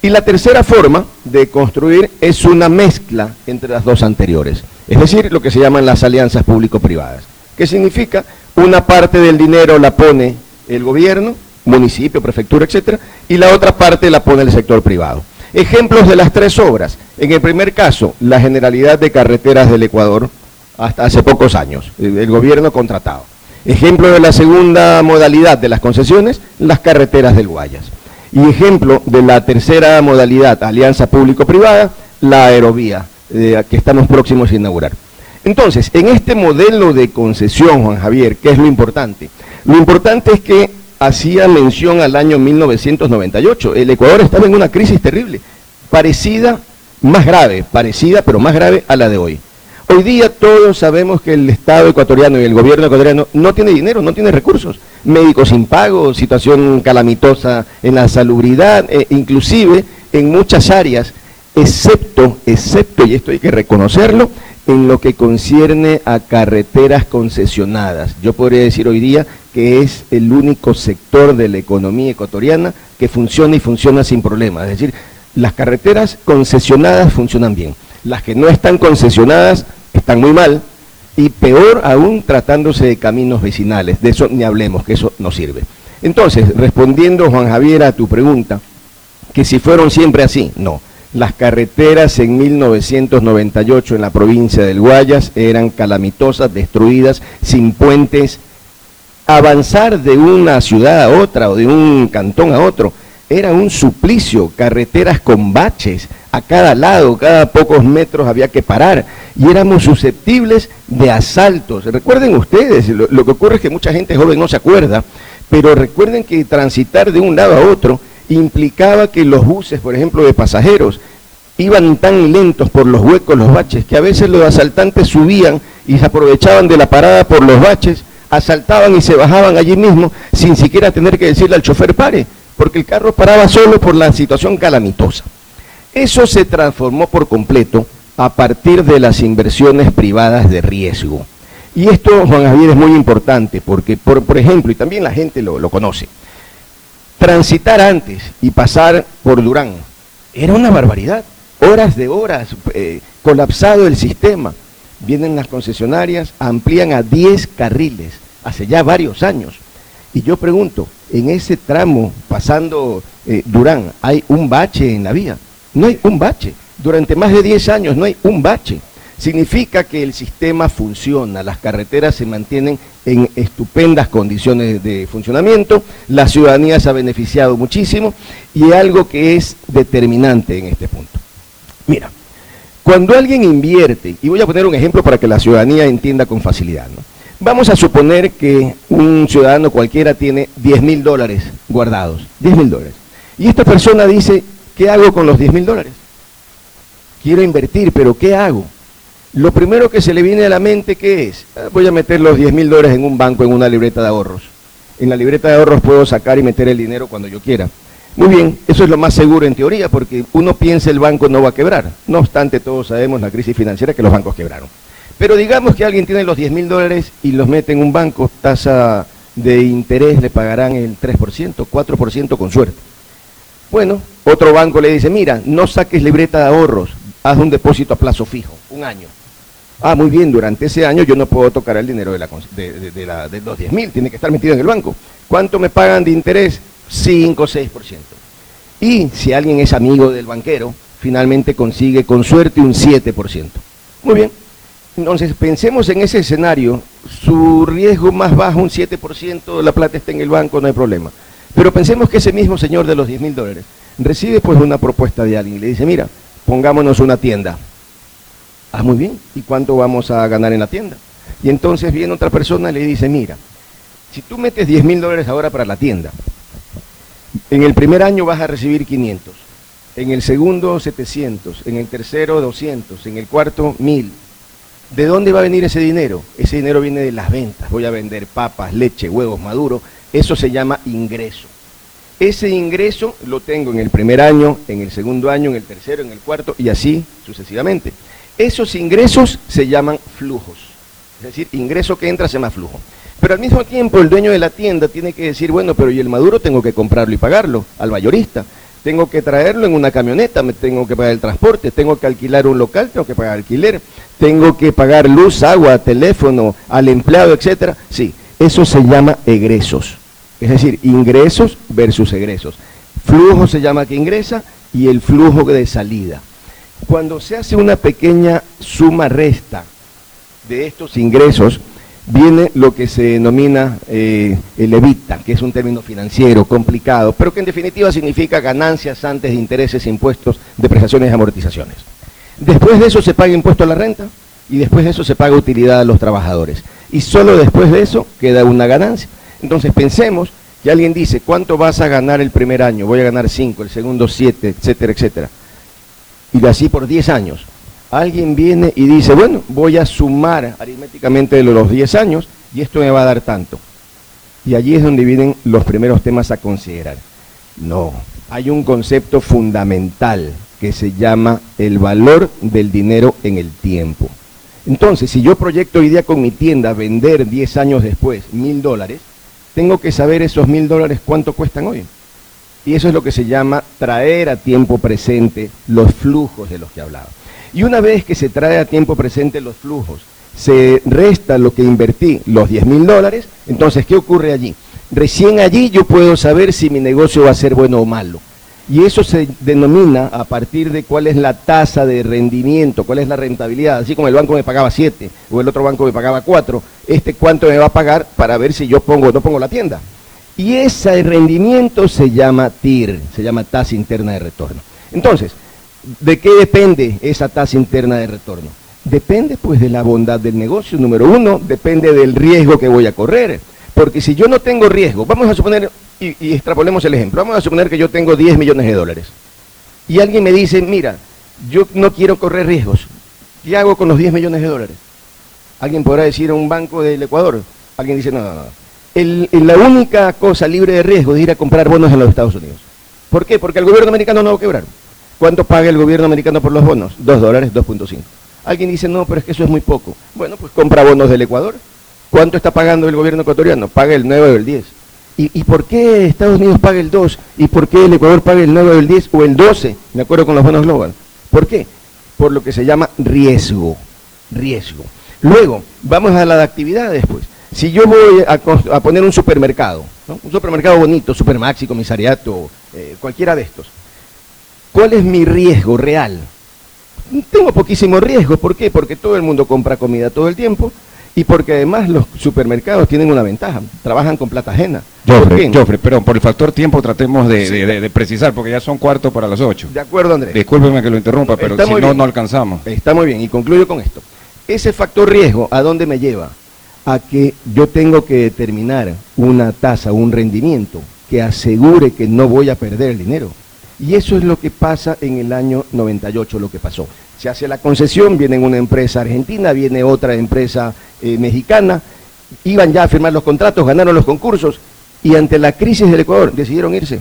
Y la tercera forma de construir es una mezcla entre las dos anteriores, es decir, lo que se llaman las alianzas público-privadas, que significa una parte del dinero la pone el gobierno, municipio, prefectura, etcétera, y la otra parte la pone el sector privado. Ejemplos de las tres obras. En el primer caso, la Generalidad de Carreteras del Ecuador, hasta hace pocos años, el gobierno contratado. Ejemplo de la segunda modalidad de las concesiones, las carreteras del Guayas. Y ejemplo de la tercera modalidad, alianza público-privada, la aerovía, eh, que estamos próximos a inaugurar. Entonces, en este modelo de concesión, Juan Javier, ¿qué es lo importante? Lo importante es que hacía mención al año 1998. El Ecuador estaba en una crisis terrible, parecida, más grave, parecida, pero más grave a la de hoy. Hoy día todos sabemos que el Estado ecuatoriano y el gobierno ecuatoriano no tiene dinero, no tiene recursos. Médicos sin pago, situación calamitosa en la salubridad, e inclusive en muchas áreas, excepto, excepto, y esto hay que reconocerlo, en lo que concierne a carreteras concesionadas. Yo podría decir hoy día que es el único sector de la economía ecuatoriana que funciona y funciona sin problemas. Es decir, las carreteras concesionadas funcionan bien. Las que no están concesionadas están muy mal y peor aún tratándose de caminos vecinales. De eso ni hablemos, que eso no sirve. Entonces, respondiendo Juan Javier a tu pregunta, que si fueron siempre así, no. Las carreteras en 1998 en la provincia del Guayas eran calamitosas, destruidas, sin puentes. Avanzar de una ciudad a otra o de un cantón a otro era un suplicio, carreteras con baches. A cada lado, cada pocos metros había que parar. Y éramos susceptibles de asaltos. Recuerden ustedes, lo, que ocurre es que mucha gente joven no se acuerda, pero recuerden que transitar de un lado a otro implicaba que los buses, por ejemplo, de pasajeros, iban tan lentos por los huecos, los baches, que a veces los asaltantes subían y se aprovechaban de la parada por los baches, asaltaban y se bajaban allí mismo sin siquiera tener que decirle al chofer pare, porque el carro paraba solo por la situación calamitosa. Eso se transformó por completo a partir de las inversiones privadas de riesgo. Y esto, Juan Javier, es muy importante porque, por, ejemplo, y también la gente lo, lo conoce, transitar antes y pasar por Durán era una barbaridad. Horas de horas, eh, colapsado el sistema. Vienen las concesionarias, amplían a 10 carriles, hace ya varios años. Y yo pregunto, en ese tramo pasando eh, Durán, ¿hay un bache en la vía? No hay un bache. Durante más de 10 años no hay un bache significa que el sistema funciona, las carreteras se mantienen en estupendas condiciones de funcionamiento, la ciudadanía se ha beneficiado muchísimo y algo que es determinante en este punto. Mira, cuando alguien invierte, y voy a poner un ejemplo para que la ciudadanía entienda con facilidad, ¿no? Vamos a suponer que un ciudadano cualquiera tiene 10 mil dólares guardados, 10 mil dólares, y esta persona dice, ¿qué hago con los 10 mil dólares? Quiero invertir, pero ¿qué hago? Lo primero que se le viene a la mente, ¿qué es? Ah, voy a meter los 10 mil dólares en un banco, en una libreta de ahorros. En la libreta de ahorros puedo sacar y meter el dinero cuando yo quiera. Muy bien, eso es lo más seguro en teoría, porque uno piensa el banco no va a quebrar. No obstante, todos sabemos la crisis financiera que los bancos quebraron. Pero digamos que alguien tiene los 10 mil dólares y los mete en un banco, tasa de interés le pagarán el 3%, 4% con suerte. Bueno, otro banco le dice, mira, no saques libreta de ahorros, haz un depósito a plazo fijo, un año. Ah, muy bien, durante ese año yo no puedo tocar el dinero de, la, de, los 10 mil, tiene que estar metido en el banco. ¿Cuánto me pagan de interés? 5 o 6%. Y si alguien es amigo del banquero, finalmente consigue con suerte un 7%. Muy bien. Entonces, pensemos en ese escenario, su riesgo más bajo, un 7%, la plata está en el banco, no hay problema. Pero pensemos que ese mismo señor de los 10 mil dólares recibe pues una propuesta de alguien y le dice, mira, pongámonos una tienda Ah, muy bien. ¿Y cuánto vamos a ganar en la tienda? Y entonces viene otra persona y le dice, mira, si tú metes 10 mil dólares ahora para la tienda, en el primer año vas a recibir 500, en el segundo 700, en el tercero 200, en el cuarto 1000. ¿De dónde va a venir ese dinero? Ese dinero viene de las ventas. Voy a vender papas, leche, huevos maduros. Eso se llama ingreso. Ese ingreso lo tengo en el primer año, en el segundo año, en el tercero, en el cuarto y así sucesivamente. Esos ingresos se llaman flujos. Es decir, ingreso que entra se llama flujo. Pero al mismo tiempo el dueño de la tienda tiene que decir, bueno, pero y el maduro tengo que comprarlo y pagarlo al mayorista. Tengo que traerlo en una camioneta, me tengo que pagar el transporte, tengo que alquilar un local, tengo que pagar alquiler, tengo que pagar luz, agua, teléfono, al empleado, etcétera. Sí, eso se llama egresos. Es decir, ingresos versus egresos. Flujo se llama que ingresa y el flujo de salida. Cuando se hace una pequeña suma resta de estos ingresos viene lo que se denomina eh, el evita, que es un término financiero complicado, pero que en definitiva significa ganancias antes de intereses, impuestos, depreciaciones y amortizaciones. Después de eso se paga impuesto a la renta y después de eso se paga utilidad a los trabajadores. Y solo después de eso queda una ganancia. Entonces pensemos que alguien dice, ¿cuánto vas a ganar el primer año? Voy a ganar 5, el segundo 7, etcétera, etcétera. Y así por 10 años alguien viene y dice, bueno, voy a sumar aritméticamente los 10 años y esto me va a dar tanto. Y allí es donde vienen los primeros temas a considerar. No, hay un concepto fundamental que se llama el valor del dinero en el tiempo. Entonces, si yo proyecto hoy día con mi tienda vender 10 años después mil dólares, tengo que saber esos mil dólares cuánto cuestan hoy. Y eso es lo que se llama traer a tiempo presente los flujos de los que hablaba. Y una vez que se trae a tiempo presente los flujos, se resta lo que invertí, los 10 mil dólares, entonces, ¿qué ocurre allí? Recién allí yo puedo saber si mi negocio va a ser bueno o malo. Y eso se denomina a partir de cuál es la tasa de rendimiento, cuál es la rentabilidad. Así como el banco me pagaba 7 o el otro banco me pagaba 4, este cuánto me va a pagar para ver si yo pongo o no pongo la tienda. Y ese rendimiento se llama TIR, se llama tasa interna de retorno. Entonces, ¿De qué depende esa tasa interna de retorno? Depende pues de la bondad del negocio, número uno, depende del riesgo que voy a correr. Porque si yo no tengo riesgo, vamos a suponer, y, extrapolemos el ejemplo, vamos a suponer que yo tengo 10 millones de dólares. Y alguien me dice, mira, yo no quiero correr riesgos. ¿Qué hago con los 10 millones de dólares? Alguien podrá decir a un banco del Ecuador. Alguien dice, no, no, no. la única cosa libre de riesgo es ir a comprar bonos en los Estados Unidos. ¿Por qué? Porque el gobierno americano no va a quebrar. ¿Cuánto paga el gobierno americano por los bonos? Dos dólares, 2.5. Alguien dice, no, pero es que eso es muy poco. Bueno, pues compra bonos del Ecuador. ¿Cuánto está pagando el gobierno ecuatoriano? Paga el 9 o el 10. ¿Y, por qué Estados Unidos paga el 2? ¿Y por qué el Ecuador paga el 9 o el 10 o el 12? De acuerdo con los bonos global. ¿Por qué? Por lo que se llama riesgo. Riesgo. Luego, vamos a la actividad después. Si yo voy a, poner un supermercado, un supermercado bonito, Supermaxi, comisariato, eh, cualquiera de estos, ¿Cuál es mi riesgo real? Tengo poquísimo riesgo. ¿Por qué? Porque todo el mundo compra comida todo el tiempo y porque además los supermercados tienen una ventaja, trabajan con plata ajena. Jofre, Jofre perdón, por el factor tiempo tratemos de, precisar, porque ya son cuartos para las ocho. De acuerdo, Andrés. Discúlpeme que lo interrumpa, pero si no, no alcanzamos. Está muy bien, y concluyo con esto. Ese factor riesgo, ¿a dónde me lleva? A que yo tengo que determinar una tasa, un rendimiento que asegure que no voy a perder el dinero. Y eso es lo que pasa en el año 98, lo que pasó. Se hace la concesión, viene una empresa argentina, viene otra empresa eh, mexicana, iban ya a firmar los contratos, ganaron los concursos y ante la crisis del Ecuador decidieron irse.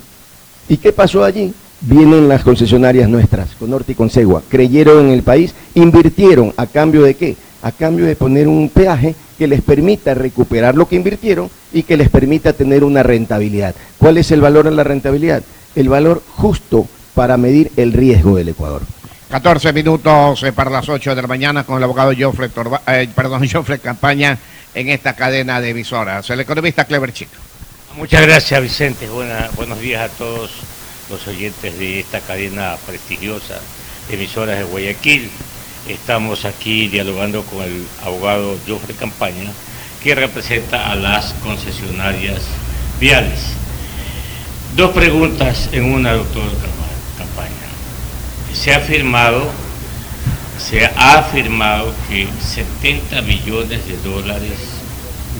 ¿Y qué pasó allí? Vienen las concesionarias nuestras, con Norte y con Segua, creyeron en el país, invirtieron a cambio de qué? A cambio de poner un peaje que les permita recuperar lo que invirtieron y que les permita tener una rentabilidad. ¿Cuál es el valor en la rentabilidad? El valor justo para medir el riesgo del Ecuador. 14 minutos eh, para las 8 de la mañana con el abogado Joffre, eh, perdón, Joffre Campaña en esta cadena de emisoras. El economista Clever Chico. Muchas gracias, Vicente. buenos días a todos los oyentes de esta cadena prestigiosa de emisoras de Guayaquil. Estamos aquí dialogando con el abogado Joffre Campaña, que representa a las concesionarias viales. Dos preguntas en una, doctor Campaña. Se ha afirmado, se ha afirmado que 70 millones de dólares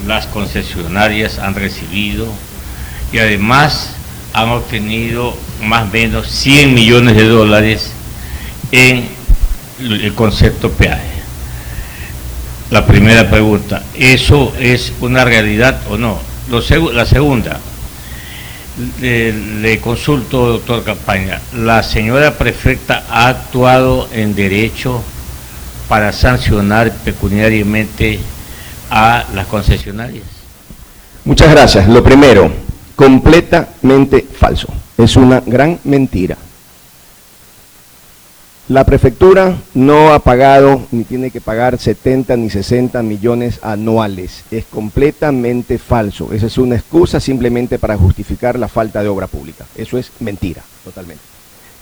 las concesionarias han recibido y además han obtenido más o menos 100 millones de dólares en el concepto peaje. La primera pregunta, ¿eso es una realidad o no? la segunda, Le, consulto, doctor Campaña. ¿La señora prefecta ha actuado en derecho para sancionar pecuniariamente a las concesionarias? Muchas gracias. Lo primero, completamente falso. Es una gran mentira. La prefectura no ha pagado ni tiene que pagar 70 ni 60 millones anuales. Es completamente falso. Esa es una excusa simplemente para justificar la falta de obra pública. Eso es mentira, totalmente.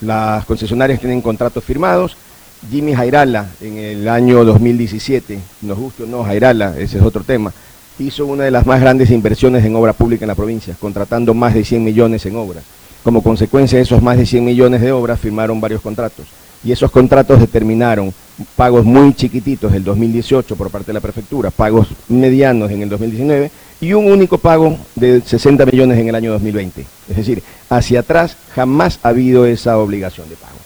Las concesionarias tienen contratos firmados. Jimmy Jairala, en el año 2017, nos guste o no, Jairala, ese es otro tema, hizo una de las más grandes inversiones en obra pública en la provincia, contratando más de 100 millones en obras. Como consecuencia de esos más de 100 millones de obras, firmaron varios contratos y esos contratos determinaron pagos muy chiquititos del 2018 por parte de la prefectura, pagos medianos en el 2019 y un único pago de 60 millones en el año 2020. Es decir, hacia atrás jamás ha habido esa obligación de pago.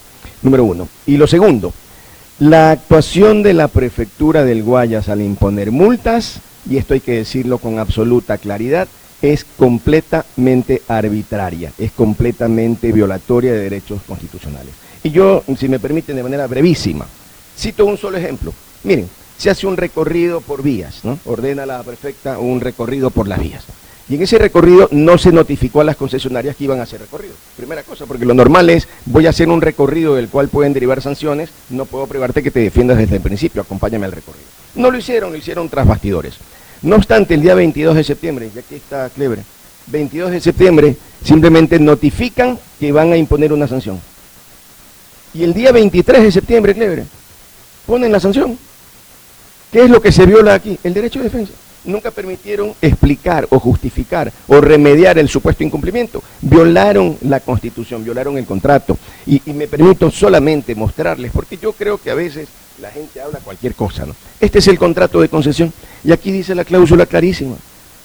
Número uno. Y lo segundo, la actuación de la prefectura del Guayas al imponer multas, y esto hay que decirlo con absoluta claridad, es completamente arbitraria, es completamente violatoria de derechos constitucionales. Y yo, si me permiten, de manera brevísima, cito un solo ejemplo. Miren, se hace un recorrido por vías, ¿no? Ordena la prefecta un recorrido por las vías. Y en ese recorrido no se notificó a las concesionarias que iban a hacer recorrido. Primera cosa, porque lo normal es, voy a hacer un recorrido del cual pueden derivar sanciones, no puedo privarte que te defiendas desde el principio, acompáñame al recorrido. No lo hicieron, lo hicieron tras bastidores. No obstante, el día 22 de septiembre, y aquí está Clebre, 22 de septiembre simplemente notifican que van a imponer una sanción. Y el día 23 de septiembre, Clebre, ponen la sanción. ¿Qué es lo que se viola aquí? El derecho de defensa. Nunca permitieron explicar o justificar o remediar el supuesto incumplimiento. Violaron la constitución, violaron el contrato. Y, y me permito solamente mostrarles, porque yo creo que a veces la gente habla cualquier cosa. ¿no? Este es el contrato de concesión. Y aquí dice la cláusula clarísima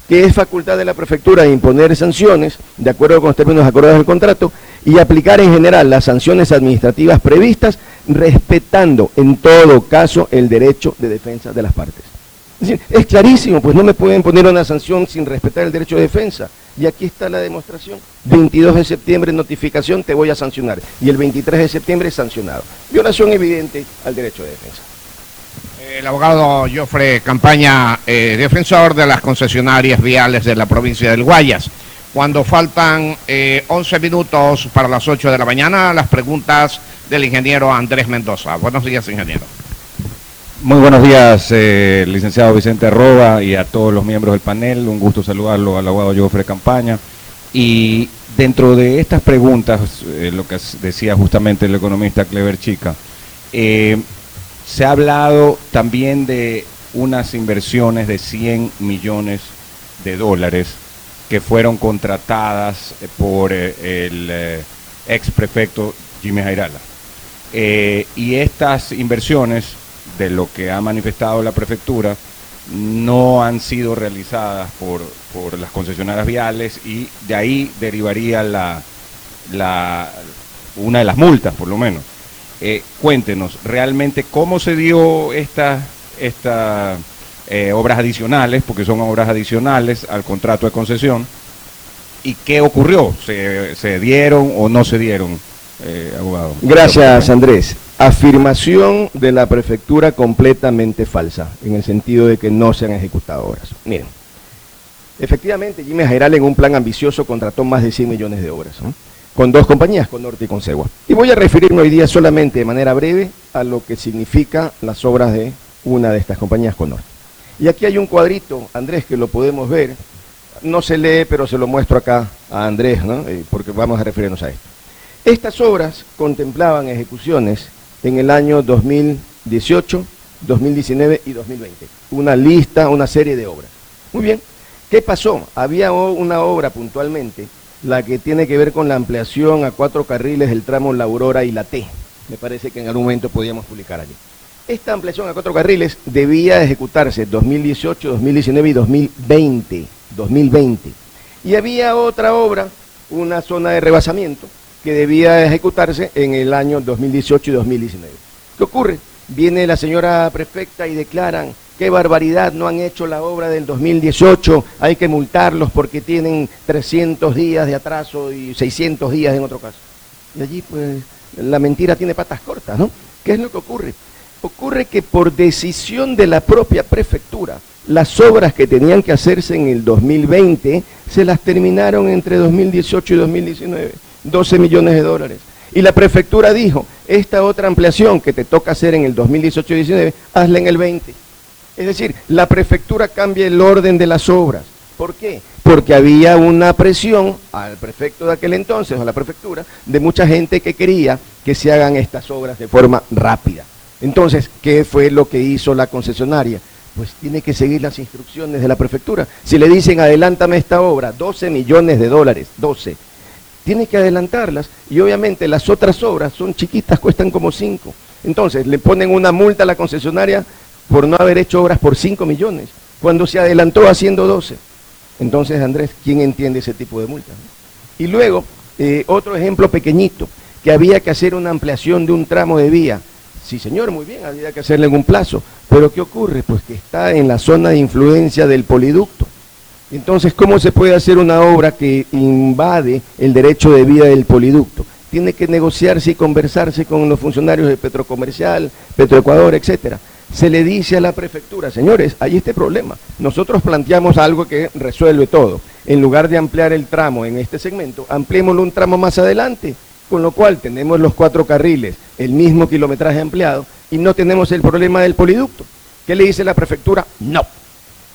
que es facultad de la prefectura imponer sanciones de acuerdo con los términos acordados del contrato y aplicar en general las sanciones administrativas previstas respetando en todo caso el derecho de defensa de las partes. Es, es clarísimo, pues no me pueden poner una sanción sin respetar el derecho de defensa. Y aquí está la demostración. 22 de septiembre notificación, te voy a sancionar. Y el 23 de septiembre sancionado. Violación evidente al derecho de defensa. El abogado Joffre Campaña, eh, defensor de las concesionarias viales de la provincia del Guayas. Cuando faltan eh, 11 minutos para las 8 de la mañana, las preguntas del ingeniero Andrés Mendoza. Buenos días, ingeniero. Muy buenos días, eh, licenciado Vicente Arroba y a todos los miembros del panel. Un gusto saludarlo al abogado Joffre Campaña. Y dentro de estas preguntas, eh, lo que decía justamente el economista Clever Chica, eh, se ha hablado también de unas inversiones de 100 millones de dólares que fueron contratadas eh, por eh, el eh, ex prefecto Jimmy Jairala. Y estas inversiones, de lo que ha manifestado la prefectura, no han sido realizadas por, por las concesionarias viales y de ahí derivaría la, la, una de las multas, por lo menos. Eh, cuéntenos realmente cómo se dio estas esta, eh, obras adicionales, porque son obras adicionales al contrato de concesión, y qué ocurrió, se, se dieron o no se dieron, eh, abogado. Gracias, Andrés. Afirmación de la prefectura completamente falsa, en el sentido de que no se han ejecutado obras. Miren, efectivamente, Jimmy Jairal en un plan ambicioso contrató más de 100 millones de obras. Con dos compañías, con Norte y con Segua. Y voy a referirme hoy día solamente de manera breve a lo que significa las obras de una de estas compañías con Norte. Y aquí hay un cuadrito, Andrés, que lo podemos ver. No se lee, pero se lo muestro acá a Andrés, ¿no? Eh, porque vamos a referirnos a esto. Estas obras contemplaban ejecuciones en el año 2018, 2019 y 2020. Una lista, una serie de obras. Muy bien. ¿Qué pasó? Había una obra puntualmente, la que tiene que ver con la ampliación a cuatro carriles del tramo La Aurora y la T. Me parece que en algún momento podíamos publicar allí. Esta ampliación a cuatro carriles debía ejecutarse 2018, 2019 y 2020. 2020. Y había otra obra, una zona de rebasamiento, que debía ejecutarse en el año 2018 y 2019. ¿Qué ocurre? Viene la señora prefecta y declaran qué barbaridad, no han hecho la obra del 2018, hay que multarlos porque tienen 300 días de atraso y 600 días en otro caso. Y allí pues la mentira tiene patas cortas, ¿no? ¿Qué es lo que ocurre? Ocurre que por decisión de la propia prefectura, las obras que tenían que hacerse en el 2020 se las terminaron entre 2018 y 2019, 12 millones de dólares. Y la prefectura dijo, esta otra ampliación que te toca hacer en el 2018 y 2019, hazla en el 20. Es decir, la prefectura cambia el orden de las obras. ¿Por qué? Porque había una presión al prefecto de aquel entonces, a la prefectura, de mucha gente que quería que se hagan estas obras de forma rápida. Entonces, ¿qué fue lo que hizo la concesionaria? Pues tiene que seguir las instrucciones de la prefectura. Si le dicen, adelántame esta obra, 12 millones de dólares, 12, tiene que adelantarlas y obviamente las otras obras son chiquitas, cuestan como 5. Entonces, le ponen una multa a la concesionaria por no haber hecho obras por 5 millones, cuando se adelantó haciendo 12. Entonces, Andrés, ¿quién entiende ese tipo de multas? Y luego, eh, otro ejemplo pequeñito, que había que hacer una ampliación de un tramo de vía. Sí, señor, muy bien, había que hacerle en un plazo. Pero ¿qué ocurre? Pues que está en la zona de influencia del poliducto. Entonces, ¿cómo se puede hacer una obra que invade el derecho de vía del poliducto? Tiene que negociarse y conversarse con los funcionarios de Petrocomercial, Petroecuador, etcétera se le dice a la prefectura, señores, hay este problema. Nosotros planteamos algo que resuelve todo. En lugar de ampliar el tramo en este segmento, ampliémoslo un tramo más adelante, con lo cual tenemos los cuatro carriles, el mismo kilometraje ampliado, y no tenemos el problema del poliducto. ¿Qué le dice la prefectura? No,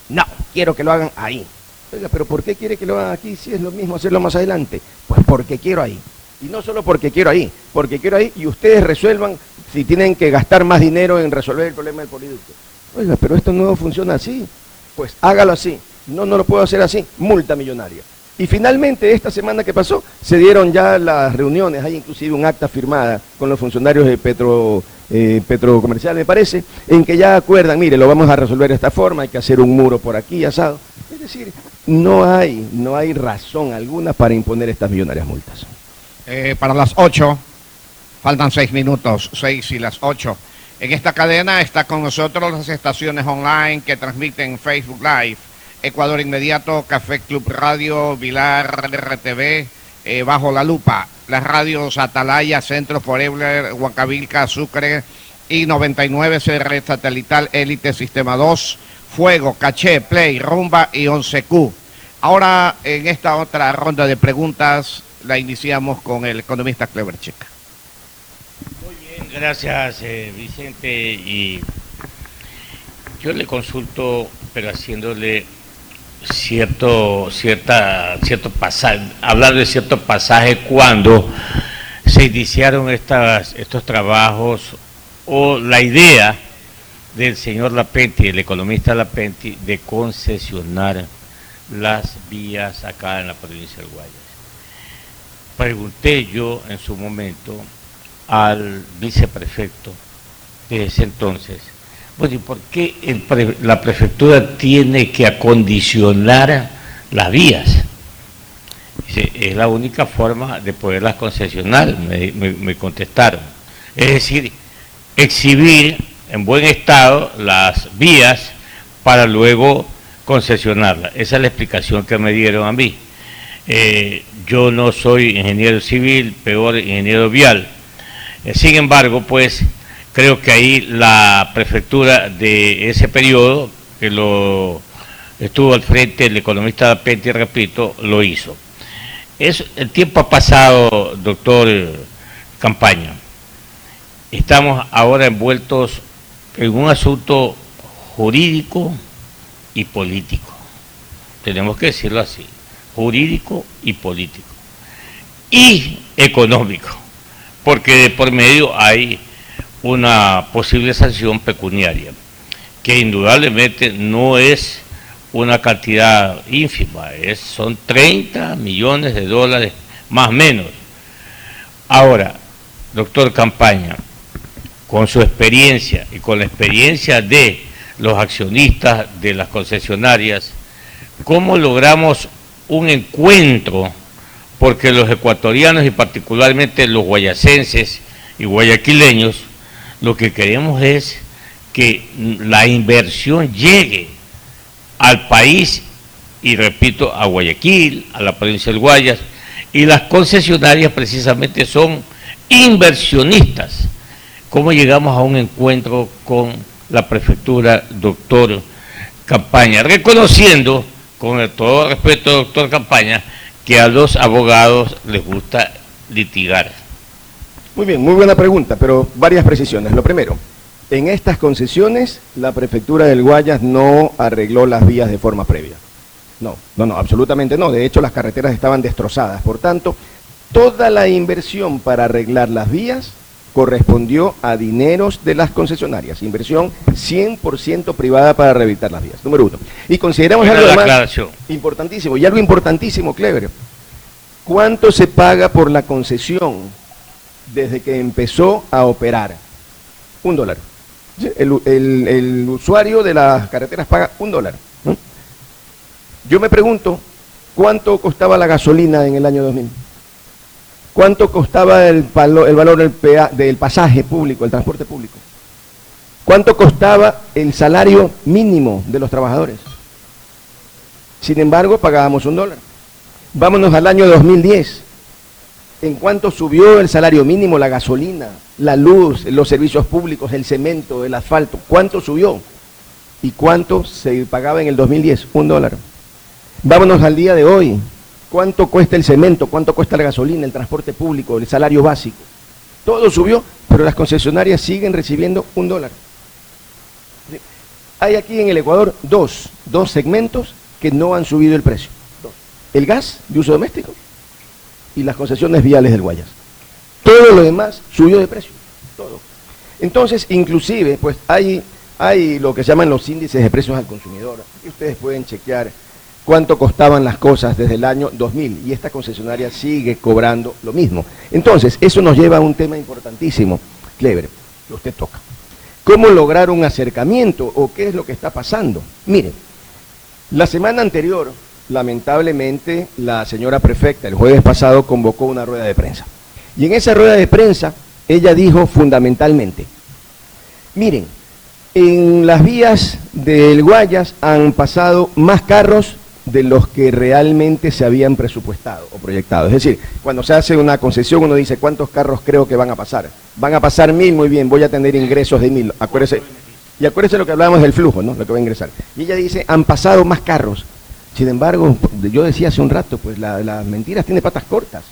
no, quiero que lo hagan ahí. Oiga, pero ¿por qué quiere que lo hagan aquí si es lo mismo hacerlo más adelante? Pues porque quiero ahí. Y no solo porque quiero ahí, porque quiero ahí y ustedes resuelvan si tienen que gastar más dinero en resolver el problema del poliducto. Oiga, pero esto no funciona así. Pues hágalo así. No, no lo puedo hacer así. Multa millonaria. Y finalmente, esta semana que pasó, se dieron ya las reuniones, hay inclusive un acta firmada con los funcionarios de Petro, eh, Petrocomercial, me parece, en que ya acuerdan, mire, lo vamos a resolver de esta forma, hay que hacer un muro por aquí, asado. Es decir, no hay, no hay razón alguna para imponer estas millonarias multas. Eh, para las 8, faltan 6 minutos, 6 y las 8. En esta cadena está con nosotros las estaciones online que transmiten Facebook Live, Ecuador Inmediato, Café Club Radio, Vilar RTV, eh, Bajo la Lupa, las radios Atalaya, Centro Forever, Huancavilca, Sucre y 99 CR Satelital, Élite, Sistema 2, Fuego, Caché, Play, Rumba y 11Q. Ahora, en esta otra ronda de preguntas, la iniciamos con el economista Clever Checa. Gracias eh, Vicente. Y yo le consulto, pero haciéndole cierto, cierta, cierto pasaje, hablar de cierto pasaje cuando se iniciaron estas, estos trabajos o la idea del señor Lapenti, el economista Lapenti, de concesionar las vías acá en la provincia del Guayas pregunté yo en su momento al viceprefecto de ese entonces, bueno, ¿y por qué la prefectura tiene que acondicionar las vías? Es la única forma de poderlas concesionar, me, contestaron. Es decir, exhibir en buen estado las vías para luego concesionarlas. Esa es la explicación que me dieron a mí. Eh, yo no soy ingeniero civil, peor ingeniero vial. Eh, sin embargo, pues creo que ahí la prefectura de ese periodo, que lo estuvo al frente el economista Penti, repito, lo hizo. Es, el tiempo ha pasado, doctor Campaña. Estamos ahora envueltos en un asunto jurídico y político. Tenemos que decirlo así jurídico y político. Y económico, porque de por medio hay una posible sanción pecuniaria, que indudablemente no es una cantidad ínfima, es, son 30 millones de dólares más o menos. Ahora, doctor Campaña, con su experiencia y con la experiencia de los accionistas de las concesionarias, ¿cómo logramos un encuentro, porque los ecuatorianos y particularmente los guayacenses y guayaquileños, lo que queremos es que la inversión llegue al país y repito, a Guayaquil, a la provincia del Guayas, y las concesionarias precisamente son inversionistas. ¿Cómo llegamos a un encuentro con la prefectura, doctor Campaña? Reconociendo, con todo respeto, doctor Campaña, que a los abogados les gusta litigar. Muy bien, muy buena pregunta, pero varias precisiones. Lo primero, en estas concesiones la prefectura del Guayas no arregló las vías de forma previa. No, no, no, absolutamente no. De hecho, las carreteras estaban destrozadas. Por tanto, toda la inversión para arreglar las vías correspondió a dineros de las concesionarias. Inversión 100% privada para rehabilitar las vías. Número uno. Y consideramos algo más importantísimo, y algo importantísimo, Clever. ¿Cuánto se paga por la concesión desde que empezó a operar? Un dólar. El, usuario de las carreteras paga un dólar. Yo me pregunto, ¿cuánto costaba la gasolina en el año 2000? ¿Cuánto costaba el, el valor del, del pasaje público, el transporte público? ¿Cuánto costaba el salario mínimo de los trabajadores? Sin embargo, pagábamos un dólar. Vámonos al año 2010. ¿En cuánto subió el salario mínimo, la gasolina, la luz, los servicios públicos, el cemento, el asfalto? ¿Cuánto subió? ¿Y cuánto se pagaba en el 2010? Un dólar. Vámonos al día de hoy. ¿Cuánto cuesta el cemento? ¿Cuánto cuesta la gasolina, el transporte público, el salario básico? Todo subió, pero las concesionarias siguen recibiendo un dólar. Hay aquí en el Ecuador dos, dos segmentos que no han subido el precio. El gas de uso doméstico y las concesiones viales del Guayas. Todo lo demás subió de precio. Todo. Entonces, inclusive, pues hay, hay lo que se llaman los índices de precios al consumidor. Y ustedes pueden chequear cuánto costaban las cosas desde el año 2000 y esta concesionaria sigue cobrando lo mismo. Entonces, eso nos lleva a un tema importantísimo, Clever, que usted toca. ¿Cómo lograr un acercamiento o qué es lo que está pasando? Miren, la semana anterior, lamentablemente, la señora prefecta el jueves pasado convocó una rueda de prensa. Y en esa rueda de prensa, ella dijo fundamentalmente, miren, en las vías del Guayas han pasado más carros de los que realmente se habían presupuestado o proyectado. Es decir, cuando se hace una concesión uno dice, ¿cuántos carros creo que van a pasar? Van a pasar mil, muy bien, voy a tener ingresos de mil. Acuérdese, y acuérdese lo que hablábamos del flujo, ¿no? Lo que va a ingresar. Y ella dice, han pasado más carros. Sin embargo, yo decía hace un rato, pues las la mentiras tiene patas cortas.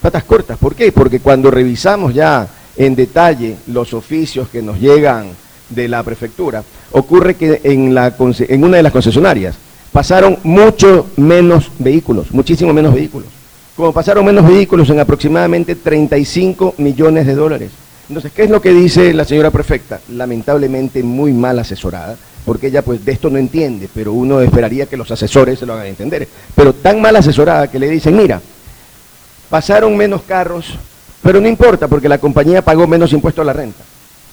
Patas cortas, ¿por qué? Porque cuando revisamos ya en detalle los oficios que nos llegan de la prefectura, ocurre que en, la, en una de las concesionarias, pasaron mucho menos vehículos, muchísimo menos vehículos. Como pasaron menos vehículos en aproximadamente 35 millones de dólares. Entonces, ¿qué es lo que dice la señora prefecta? Lamentablemente muy mal asesorada, porque ella pues de esto no entiende, pero uno esperaría que los asesores se lo hagan entender. Pero tan mal asesorada que le dicen, mira, pasaron menos carros, pero no importa porque la compañía pagó menos impuesto a la renta.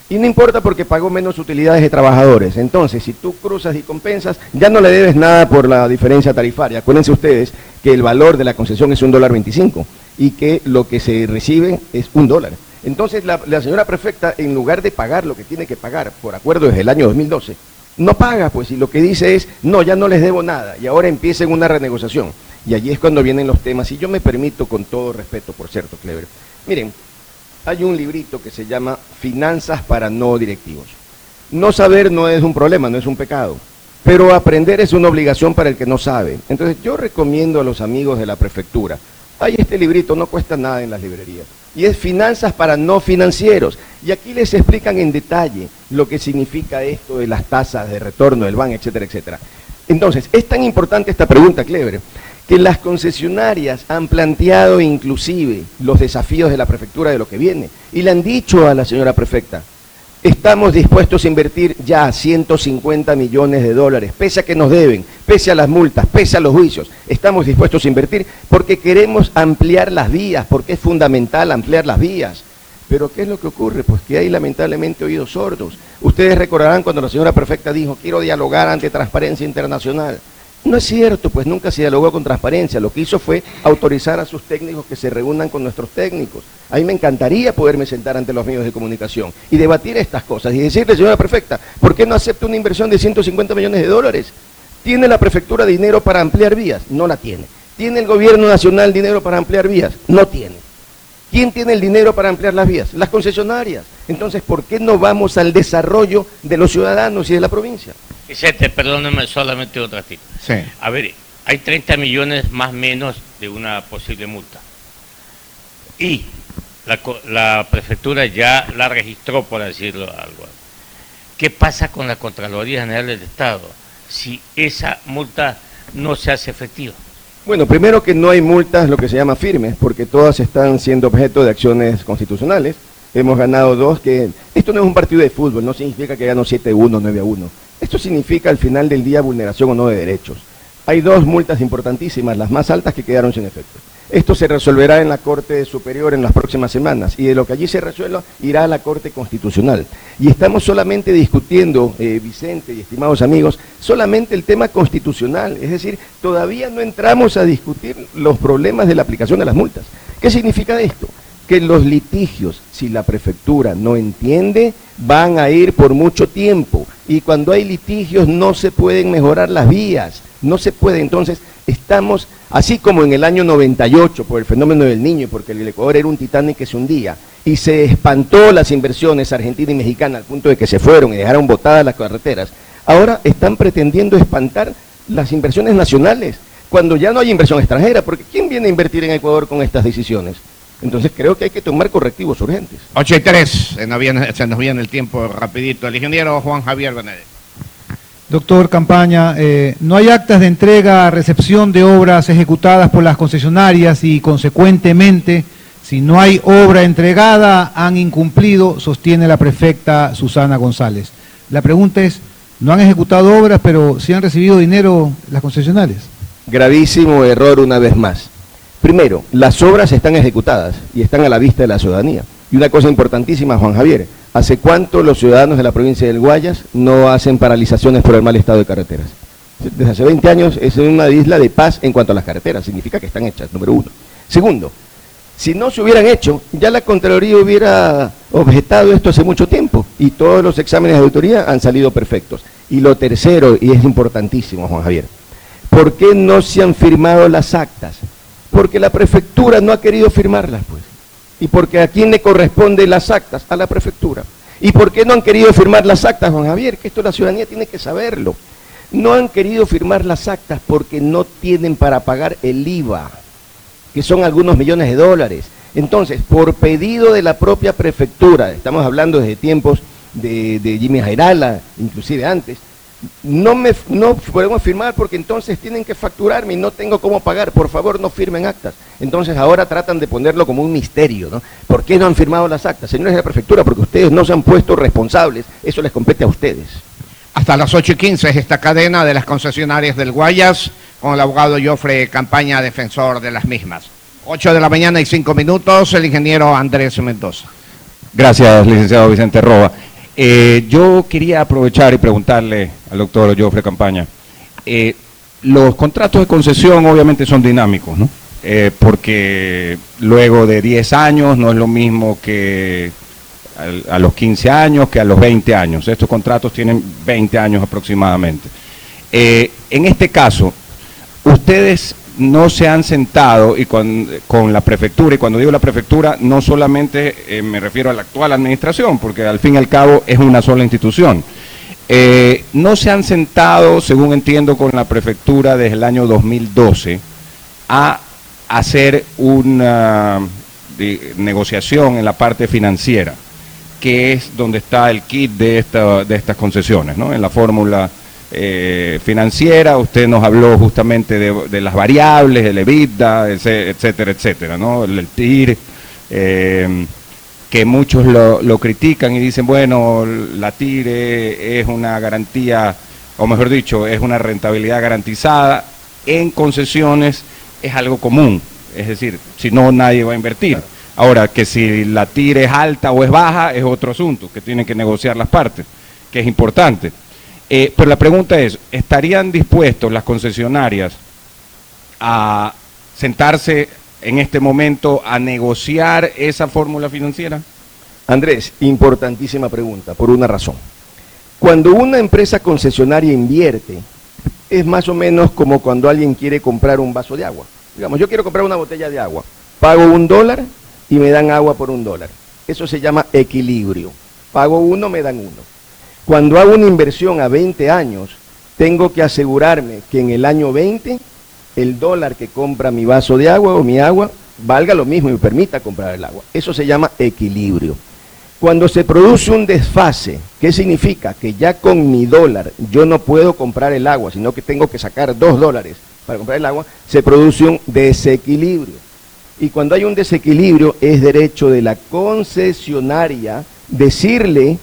Y no importa porque pagó menos utilidades de trabajadores. Entonces, si tú cruzas y compensas, ya no le debes nada por la diferencia tarifaria. Acuérdense ustedes que el valor de la concesión es un dólar 25 y que lo que se recibe es un dólar. Entonces, la, la, señora prefecta, en lugar de pagar lo que tiene que pagar por acuerdo desde el año 2012, no paga, pues, y lo que dice es, no, ya no les debo nada, y ahora empiecen una renegociación. Y allí es cuando vienen los temas, y yo me permito, con todo respeto, por cierto, Clever. Miren, hay un librito que se llama Finanzas para no directivos. No saber no es un problema, no es un pecado, pero aprender es una obligación para el que no sabe. Entonces yo recomiendo a los amigos de la prefectura, hay este librito, no cuesta nada en las librerías, y es Finanzas para no financieros. Y aquí les explican en detalle lo que significa esto de las tasas de retorno del banco, etcétera, etcétera. Entonces, es tan importante esta pregunta, Clever, que las concesionarias han planteado inclusive los desafíos de la prefectura de lo que viene y le han dicho a la señora prefecta, estamos dispuestos a invertir ya 150 millones de dólares, pese a que nos deben, pese a las multas, pese a los juicios, estamos dispuestos a invertir porque queremos ampliar las vías, porque es fundamental ampliar las vías. Pero ¿qué es lo que ocurre? Pues que hay lamentablemente oídos sordos. Ustedes recordarán cuando la señora prefecta dijo, quiero dialogar ante Transparencia Internacional No es cierto, pues nunca se dialogó con transparencia. Lo que hizo fue autorizar a sus técnicos que se reúnan con nuestros técnicos. A mí me encantaría poderme sentar ante los medios de comunicación y debatir estas cosas y decirle, señora prefecta, ¿por qué no acepta una inversión de 150 millones de dólares? ¿Tiene la prefectura dinero para ampliar vías? No la tiene. ¿Tiene el gobierno nacional dinero para ampliar vías? No tiene. ¿Quién tiene el dinero para ampliar las vías? Las concesionarias. Entonces, ¿por qué no vamos al desarrollo de los ciudadanos y de la provincia? Vicente, perdóname solamente otra ratito. Sí. A ver, hay 30 millones más menos de una posible multa. Y la, la prefectura ya la registró, por decirlo algo. ¿Qué pasa con la Contraloría General del Estado si esa multa no se hace efectiva? Bueno, primero que no hay multas, lo que se llama firmes, porque todas están siendo objeto de acciones constitucionales. Hemos ganado dos, que esto no es un partido de fútbol, no significa que ganó 7-1, 9-1. Esto significa al final del día vulneración o no de derechos. Hay dos multas importantísimas, las más altas que quedaron sin efecto. Esto se resolverá en la Corte Superior en las próximas semanas y de lo que allí se resuelva irá a la Corte Constitucional. Y estamos solamente discutiendo, eh, Vicente y estimados amigos, solamente el tema constitucional, es decir, todavía no entramos a discutir los problemas de la aplicación de las multas. ¿Qué significa esto? Que los litigios, si la prefectura no entiende, van a ir por mucho tiempo. Y cuando hay litigios no se pueden mejorar las vías, no se puede. Entonces, estamos, así como en el año 98 por el fenómeno del niño, porque el Ecuador era un Titanic que se hundía, y se espantó las inversiones argentina y mexicana al punto de que se fueron y dejaron botadas las carreteras, ahora están pretendiendo espantar las inversiones nacionales, cuando ya no hay inversión extranjera, porque ¿quién viene a invertir en Ecuador con estas decisiones? Entonces creo que hay que tomar correctivos urgentes. 8 y 3, se nos viene, se nos viene el tiempo rapidito. El ingeniero Juan Javier Benedetti. Doctor Campaña, eh, no hay actas de entrega, recepción de obras ejecutadas por las concesionarias y consecuentemente, si no hay obra entregada, han incumplido, sostiene la prefecta Susana González. La pregunta es, ¿no han ejecutado obras pero sí han recibido dinero las concesionarias? Gravísimo error una vez más. Primero, las obras están ejecutadas y están a la vista de la ciudadanía. Y una cosa importantísima, Juan Javier, ¿hace cuánto los ciudadanos de la provincia del Guayas no hacen paralizaciones por el mal estado de carreteras? Desde hace 20 años es una isla de paz en cuanto a las carreteras, significa que están hechas, número uno. Segundo, si no se hubieran hecho, ya la Contraloría hubiera objetado esto hace mucho tiempo y todos los exámenes de auditoría han salido perfectos. Y lo tercero, y es importantísimo, Juan Javier, ¿por qué no se han firmado las actas? Porque la prefectura no ha querido firmarlas, pues. ¿Y porque a quién le corresponde las actas? A la prefectura. ¿Y por qué no han querido firmar las actas, Juan Javier? Que esto la ciudadanía tiene que saberlo. No han querido firmar las actas porque no tienen para pagar el IVA, que son algunos millones de dólares. Entonces, por pedido de la propia prefectura, estamos hablando desde tiempos de, de Jimmy Jairala, inclusive antes, no me no podemos firmar porque entonces tienen que facturarme y no tengo cómo pagar. Por favor, no firmen actas. Entonces ahora tratan de ponerlo como un misterio, ¿no? ¿Por qué no han firmado las actas? Señores de la prefectura, porque ustedes no se han puesto responsables. Eso les compete a ustedes. Hasta las 8 y 15 es esta cadena de las concesionarias del Guayas con el abogado Joffre Campaña, defensor de las mismas. 8 de la mañana y 5 minutos, el ingeniero Andrés Mendoza. Gracias, licenciado Vicente Roa. Eh, yo quería aprovechar y preguntarle al doctor Joffre Campaña. eh, los contratos de concesión obviamente son dinámicos, ¿no? Eh, porque luego de 10 años no es lo mismo que a, los 15 años que a los 20 años. Estos contratos tienen 20 años aproximadamente. En este caso, ustedes no se han sentado y con, con la prefectura, y cuando digo la prefectura, no solamente eh, me refiero a la actual administración, porque al fin y al cabo es una sola institución. Eh, no se han sentado, según entiendo, con la prefectura desde el año 2012 a hacer una negociación en la parte financiera, que es donde está el kit de, esta, de estas concesiones, ¿no? En la fórmula eh, financiera, usted nos habló justamente de, de las variables, el EBITDA, etcétera, etcétera, ¿no? El, el TIR, eh, que muchos lo, lo critican y dicen, bueno, la TIR es, es una garantía, o mejor dicho, es una rentabilidad garantizada en concesiones, es algo común, es decir, si no nadie va a invertir. Ahora, que si la TIR es alta o es baja es otro asunto, que tienen que negociar las partes, que es importante. Eh, pero la pregunta es, ¿estarían dispuestos las concesionarias a sentarse en este momento a negociar esa fórmula financiera? Andrés, importantísima pregunta, por una razón. Cuando una empresa concesionaria invierte, es más o menos como cuando alguien quiere comprar un vaso de agua. Digamos, yo quiero comprar una botella de agua, pago un dólar y me dan agua por un dólar. Eso se llama equilibrio. Pago uno, me dan uno. Cuando hago una inversión a 20 años, tengo que asegurarme que en el año 20 el dólar que compra mi vaso de agua o mi agua valga lo mismo y me permita comprar el agua. Eso se llama equilibrio. Cuando se produce un desfase, ¿qué significa? Que ya con mi dólar yo no puedo comprar el agua, sino que tengo que sacar dos dólares para comprar el agua, se produce un desequilibrio. Y cuando hay un desequilibrio es derecho de la concesionaria decirle,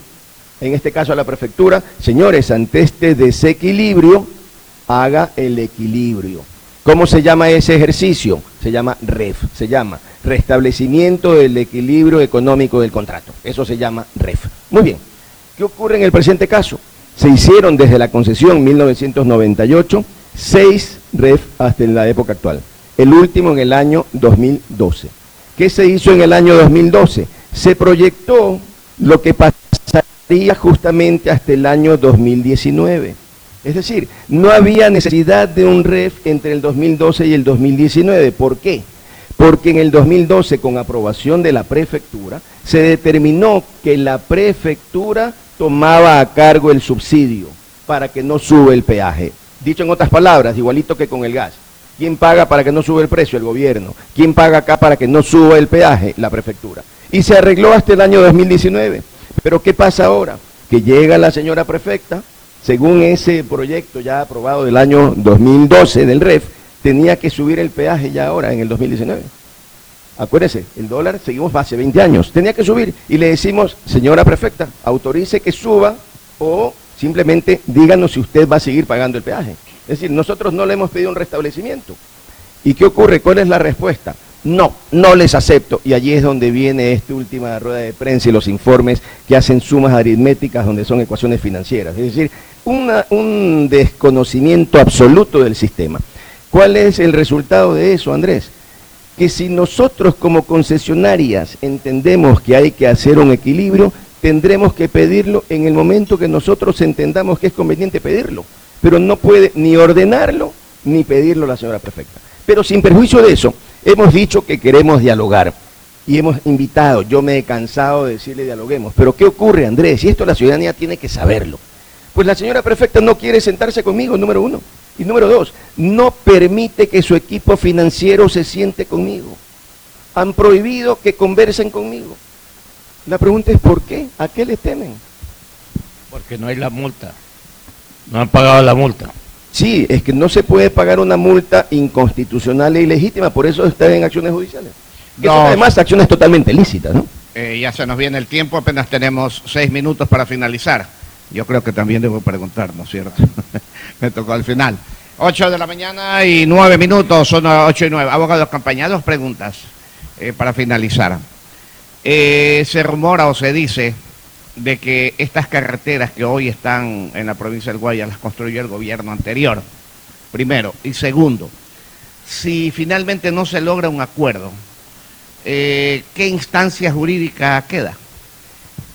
en este caso a la prefectura, señores, ante este desequilibrio, haga el equilibrio. ¿Cómo se llama ese ejercicio? Se llama REF, se llama restablecimiento del equilibrio económico del contrato. Eso se llama REF. Muy bien. ¿Qué ocurre en el presente caso? Se hicieron desde la concesión 1998 seis REF hasta la época actual. El último en el año 2012. ¿Qué se hizo en el año 2012? Se proyectó lo que pasaría justamente hasta el año 2019 es decir, no había necesidad de un REF entre el 2012 y el 2019. ¿Por qué? Porque en el 2012, con aprobación de la prefectura, se determinó que la prefectura tomaba a cargo el subsidio para que no sube el peaje. Dicho en otras palabras, igualito que con el gas. ¿Quién paga para que no sube el precio? El gobierno. ¿Quién paga acá para que no suba el peaje? La prefectura. Y se arregló hasta el año 2019. Pero ¿qué pasa ahora? Que llega la señora prefecta, según ese proyecto ya aprobado del año 2012 del REF, tenía que subir el peaje ya ahora en el 2019. Acuérdese, el dólar seguimos hace 20 años, tenía que subir y le decimos, señora prefecta, autorice que suba o simplemente díganos si usted va a seguir pagando el peaje. Es decir, nosotros no le hemos pedido un restablecimiento. ¿Y qué ocurre? ¿Cuál es la respuesta? No, no les acepto. Y allí es donde viene esta última rueda de prensa y los informes que hacen sumas aritméticas donde son ecuaciones financieras. Es decir, un desconocimiento absoluto del sistema. ¿Cuál es el resultado de eso, Andrés? Que si nosotros como concesionarias entendemos que hay que hacer un equilibrio, tendremos que pedirlo en el momento que nosotros entendamos que es conveniente pedirlo. Pero no puede ni ordenarlo ni pedirlo la señora prefecta. Pero sin perjuicio de eso, Hemos dicho que queremos dialogar y hemos invitado, yo me he cansado de decirle dialoguemos, pero ¿qué ocurre Andrés? Y esto la ciudadanía tiene que saberlo. Pues la señora prefecta no quiere sentarse conmigo, número uno. Y número dos, no permite que su equipo financiero se siente conmigo. Han prohibido que conversen conmigo. La pregunta es ¿por qué? ¿A qué le temen? Porque no hay la multa. No han pagado la multa. Sí, es que no se puede pagar una multa inconstitucional e ilegítima, por eso está en acciones judiciales. Que son además acciones totalmente lícitas, ¿no? Eh, ya se nos viene el tiempo, apenas tenemos seis minutos para finalizar. Yo creo que también debo preguntar, ¿no es cierto? Me tocó al final. Ocho de la mañana y nueve minutos, son ocho y nueve. Abogados campaña, dos preguntas eh, para finalizar. Eh, se rumora o se dice de que estas carreteras que hoy están en la provincia del Guayas las construyó el gobierno anterior, primero. Y segundo, si finalmente no se logra un acuerdo, eh, ¿qué instancia jurídica queda?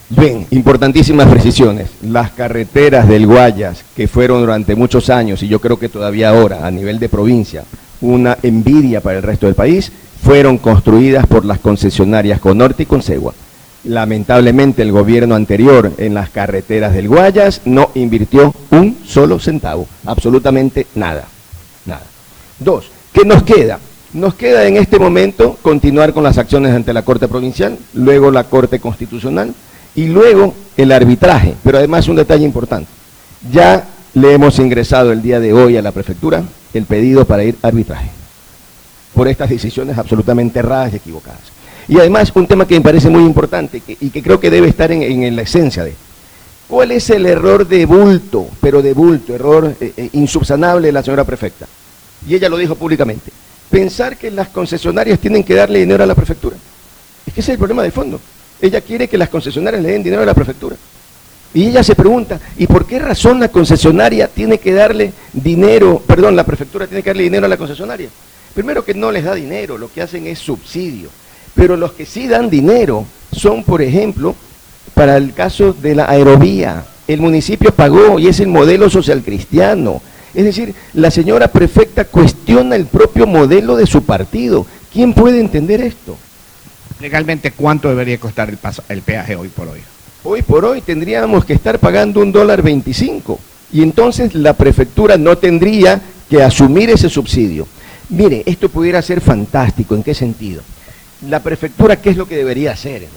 Bien, importantísimas precisiones. Las carreteras del Guayas, que fueron durante muchos años, y yo creo que todavía ahora, a nivel de provincia, una envidia para el resto del país, fueron construidas por las concesionarias Conorte y Consegua. Lamentablemente el gobierno anterior en las carreteras del Guayas no invirtió un solo centavo, absolutamente nada, nada. Dos, ¿qué nos queda? Nos queda en este momento continuar con las acciones ante la Corte Provincial, luego la Corte Constitucional y luego el arbitraje. Pero además un detalle importante, ya le hemos ingresado el día de hoy a la prefectura el pedido para ir a arbitraje por estas decisiones absolutamente erradas y equivocadas. Y además, un tema que me parece muy importante y que creo que debe estar en, la esencia de ¿Cuál es el error de bulto, pero de bulto, error eh, eh, insubsanable de la señora prefecta? Y ella lo dijo públicamente. Pensar que las concesionarias tienen que darle dinero a la prefectura. Es que ese es el problema de fondo. Ella quiere que las concesionarias le den dinero a la prefectura. Y ella se pregunta, ¿y por qué razón la concesionaria tiene que darle dinero, perdón, la prefectura tiene que darle dinero a la concesionaria? Primero que no les da dinero, lo que hacen es subsidio. Pero los que sí dan dinero son, por ejemplo, para el caso de la aerovía. El municipio pagó y es el modelo social cristiano. Es decir, la señora prefecta cuestiona el propio modelo de su partido. ¿Quién puede entender esto? Legalmente, ¿cuánto debería costar el, el peaje hoy por hoy? Hoy por hoy tendríamos que estar pagando un dólar 25 y entonces la prefectura no tendría que asumir ese subsidio. Mire, esto pudiera ser fantástico. ¿En qué sentido? La prefectura, ¿qué es lo que debería hacer?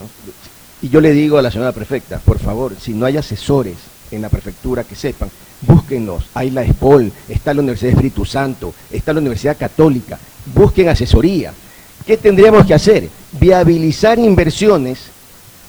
Y yo le digo a la señora prefecta, por favor, si no hay asesores en la prefectura que sepan, búsquenlos. Hay la ESPOL, está la Universidad Espíritu Santo, está la Universidad Católica. Busquen asesoría. ¿Qué tendríamos que hacer? Viabilizar inversiones,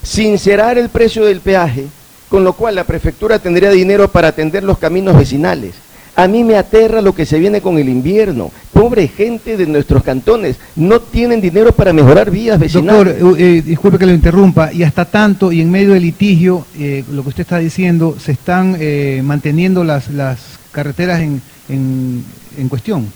sincerar el precio del peaje, con lo cual la prefectura tendría dinero para atender los caminos vecinales a mí me aterra lo que se viene con el invierno. Pobre gente de nuestros cantones, no tienen dinero para mejorar vías vecinales. Doctor, eh, eh, disculpe que lo interrumpa, y hasta tanto, y en medio del litigio, eh, lo que usted está diciendo, se están manteniendo las, las carreteras en, en, cuestión.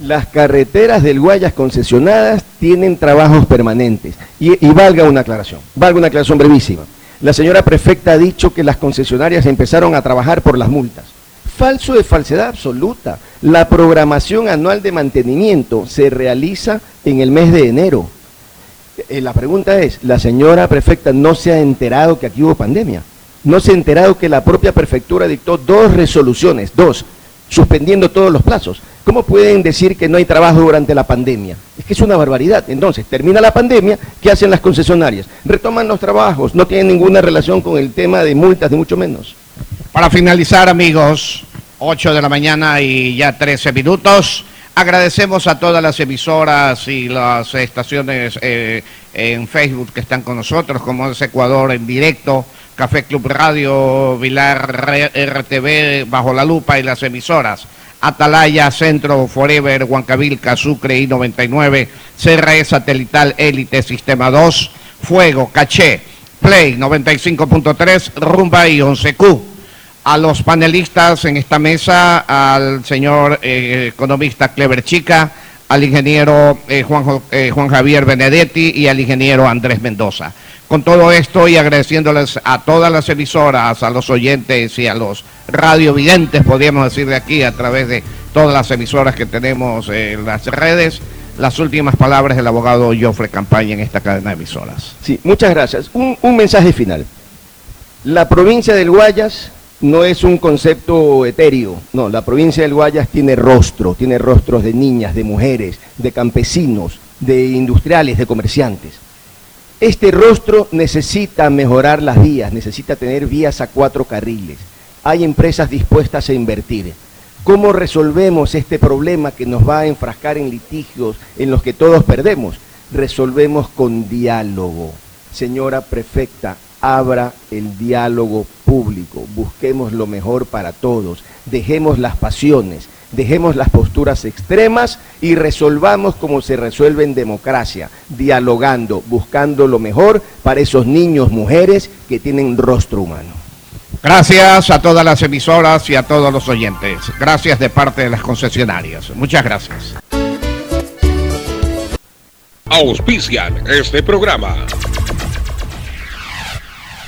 Las carreteras del Guayas concesionadas tienen trabajos permanentes. Y, y valga una aclaración, valga una aclaración brevísima. La señora prefecta ha dicho que las concesionarias empezaron a trabajar por las multas falso de falsedad absoluta. La programación anual de mantenimiento se realiza en el mes de enero. Eh, la pregunta es, ¿la señora prefecta no se ha enterado que aquí hubo pandemia? ¿No se ha enterado que la propia prefectura dictó dos resoluciones, dos, suspendiendo todos los plazos? ¿Cómo pueden decir que no hay trabajo durante la pandemia? Es que es una barbaridad. Entonces, termina la pandemia, ¿qué hacen las concesionarias? Retoman los trabajos, no tienen ninguna relación con el tema de multas, ni mucho menos. Para finalizar, amigos, 8 de la mañana y ya 13 minutos. Agradecemos a todas las emisoras y las estaciones eh, en Facebook que están con nosotros, como es Ecuador en directo, Café Club Radio, Vilar RTV, Bajo la Lupa y las emisoras. Atalaya, Centro, Forever, Huancavilca, Sucre y 99, CRE Satelital Élite, Sistema 2, Fuego, Caché, Play 95.3, Rumba y 11Q a los panelistas en esta mesa, al señor eh, economista Clever Chica, al ingeniero eh, Juan, eh, Juan Javier Benedetti y al ingeniero Andrés Mendoza. Con todo esto y agradeciéndoles a todas las emisoras, a los oyentes y a los radiovidentes, podríamos decir de aquí, a través de todas las emisoras que tenemos en las redes, las últimas palabras del abogado Joffre Campaña en esta cadena de emisoras. Sí, muchas gracias. Un mensaje final. La provincia del Guayas no es un concepto etéreo, no, la provincia del Guayas tiene rostro, tiene rostros de niñas, de mujeres, de campesinos, de industriales, de comerciantes. Este rostro necesita mejorar las vías, necesita tener vías a cuatro carriles. Hay empresas dispuestas a invertir. ¿Cómo resolvemos este problema que nos va a enfrascar en litigios en los que todos perdemos? Resolvemos con diálogo. Señora prefecta, abra el diálogo público, busquemos lo mejor para todos, dejemos las pasiones, dejemos las posturas extremas y resolvamos como se resuelve en democracia, dialogando, buscando lo mejor para esos niños, mujeres que tienen rostro humano. Gracias a todas las emisoras y a todos los oyentes. Gracias de parte de las concesionarias. Muchas gracias. Auspician este programa.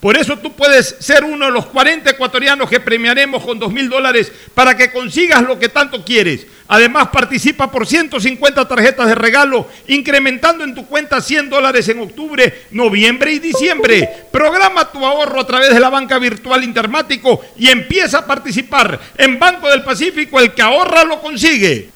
Por eso tú puedes ser uno de los 40 ecuatorianos que premiaremos con 2 mil dólares para que consigas lo que tanto quieres. Además, participa por 150 tarjetas de regalo, incrementando en tu cuenta 100 dólares en octubre, noviembre y diciembre. Programa tu ahorro a través de la banca virtual Intermático y empieza a participar. En Banco del Pacífico, el que ahorra lo consigue.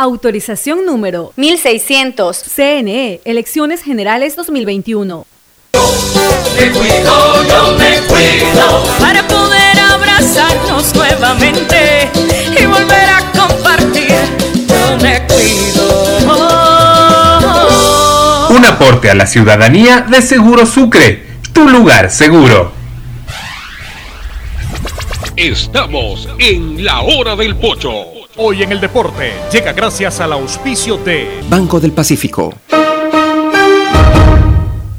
Autorización número 1600. CNE, Elecciones Generales 2021. Me cuido, yo me cuido para poder abrazarnos nuevamente y volver a compartir. Yo me cuido. Un aporte a la ciudadanía de Seguro Sucre, tu lugar seguro. Estamos en la hora del pocho. Hoy en el deporte llega gracias al auspicio de Banco del Pacífico.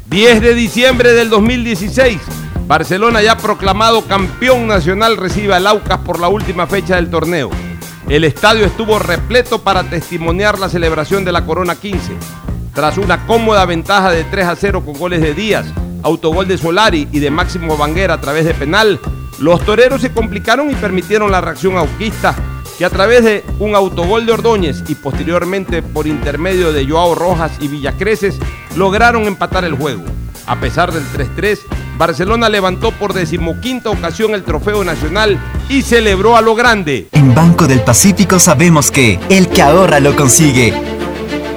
10 de diciembre del 2016. Barcelona ya proclamado campeón nacional recibe al Aucas por la última fecha del torneo. El estadio estuvo repleto para testimoniar la celebración de la Corona 15. Tras una cómoda ventaja de 3 a 0 con goles de Díaz, autogol de Solari y de Máximo Banguera a través de penal, los toreros se complicaron y permitieron la reacción auquista, que a través de un autogol de Ordóñez y posteriormente por intermedio de Joao Rojas y Villacreces, lograron empatar el juego. A pesar del 3-3, Barcelona levantó por decimoquinta ocasión el trofeo nacional y celebró a lo grande. En Banco del Pacífico sabemos que el que ahorra lo consigue.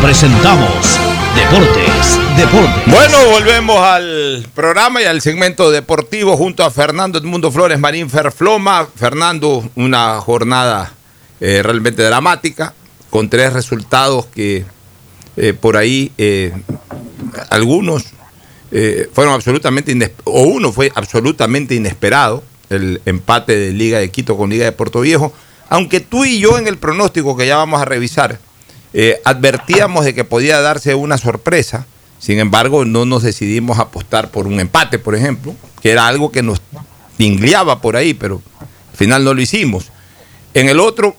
presentamos Deportes, Deportes. Bueno, volvemos al programa y al segmento deportivo junto a Fernando Edmundo Flores Marín Ferfloma. Fernando, una jornada eh, realmente dramática, con tres resultados que eh, por ahí eh, algunos fueron absolutamente o uno fue absolutamente inesperado, el empate de Liga de Quito con Liga de Puerto Viejo, aunque tú y yo en el pronóstico que ya vamos a revisar, eh, advertíamos de que podía darse una sorpresa, sin embargo no nos decidimos apostar por un empate, por ejemplo, que era algo que nos tingleaba por ahí, pero al final no lo hicimos. En el otro,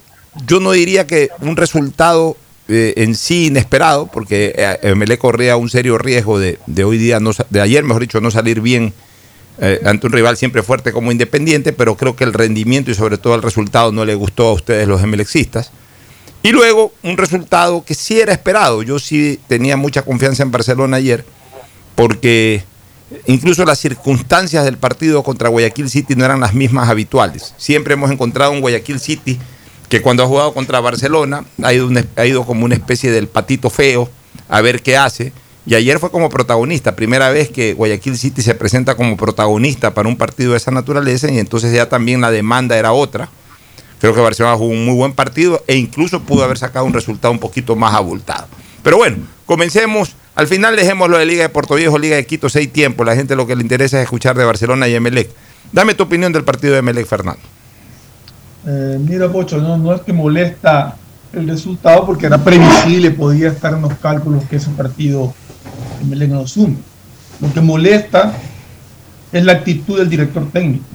yo no diría que un resultado eh, en sí inesperado, porque eh, MLE corría un serio riesgo de, de hoy día, no, de ayer mejor dicho, no salir bien ante un rival siempre fuerte como Independiente, pero creo que el rendimiento y sobre todo el resultado no le gustó a ustedes los MLexistas. Y luego un resultado que sí era esperado. Yo sí tenía mucha confianza en Barcelona ayer, porque incluso las circunstancias del partido contra Guayaquil City no eran las mismas habituales. Siempre hemos encontrado un Guayaquil City que cuando ha jugado contra Barcelona ha ido, como una especie del patito feo a ver qué hace. Y ayer fue como protagonista, primera vez que Guayaquil City se presenta como protagonista para un partido de esa naturaleza y entonces ya también la demanda era otra. Creo que Barcelona jugó un muy buen partido e incluso pudo haber sacado un resultado un poquito más abultado. Pero bueno, comencemos. Al final dejemos lo de Liga de Puerto Viejo, Liga de Quito, seis tiempos. La gente lo que le interesa es escuchar de Barcelona y Emelec. Dame tu opinión del partido de Emelec, Fernando. Eh, mira, Pocho, no, es que molesta el resultado porque era previsible, podía estar en los cálculos que ese partido Emelec no asume. Lo que molesta es la actitud del director técnico.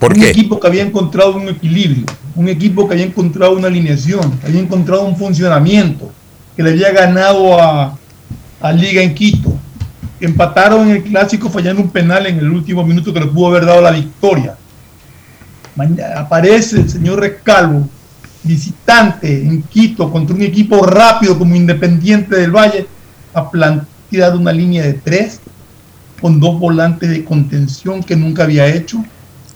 ¿Por un qué? equipo que había encontrado un equilibrio, un equipo que había encontrado una alineación, que había encontrado un funcionamiento, que le había ganado a, a Liga en Quito. Empataron en el clásico fallando un penal en el último minuto que le pudo haber dado la victoria. Aparece el señor Rescalvo, visitante en Quito, contra un equipo rápido como Independiente del Valle, a plantear una línea de tres con dos volantes de contención que nunca había hecho,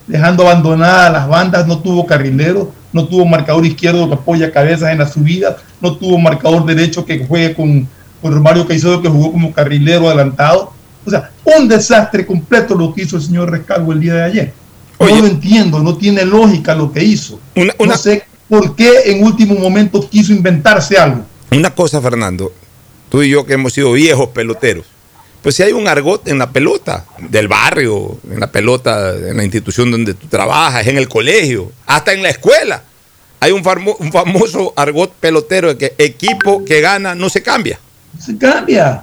dejando abandonadas las bandas, no tuvo carrilero, no tuvo marcador izquierdo que apoya cabezas en la subida, no tuvo marcador derecho que juegue con, con Romario Caicedo que jugó como carrilero adelantado. O sea, un desastre completo lo que hizo el señor Rescalvo el día de ayer. no lo entiendo, no tiene lógica lo que hizo. No sé por qué en último momento quiso inventarse algo. Una cosa, Fernando, tú y yo que hemos sido viejos peloteros, pues si hay un argot en la pelota del barrio, en la pelota, en la institución donde tú trabajas, en el colegio, hasta en la escuela, hay un, famo- un famoso argot pelotero de que equipo que gana no se cambia. Se cambia.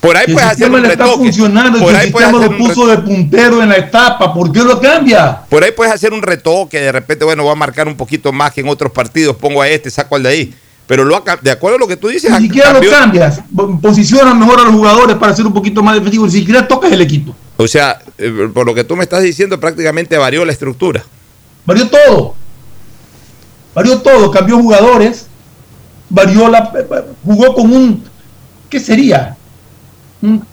Por ahí el puedes hacer un le está retoque. funcionando, Por el ahí puedes hacer lo un puso de puntero en la etapa, ¿por qué lo cambia? Por ahí puedes hacer un retoque, de repente, bueno, voy a marcar un poquito más que en otros partidos, pongo a este, saco al de ahí. Pero lo, de acuerdo a lo que tú dices, Ni siquiera lo cambias, posiciona mejor a los jugadores para ser un poquito más defensivo, ni siquiera tocas el equipo. O sea, eh, por lo que tú me estás diciendo, prácticamente varió la estructura. Varió todo. Varió todo, cambió jugadores, varió la jugó con un ¿qué sería? Un-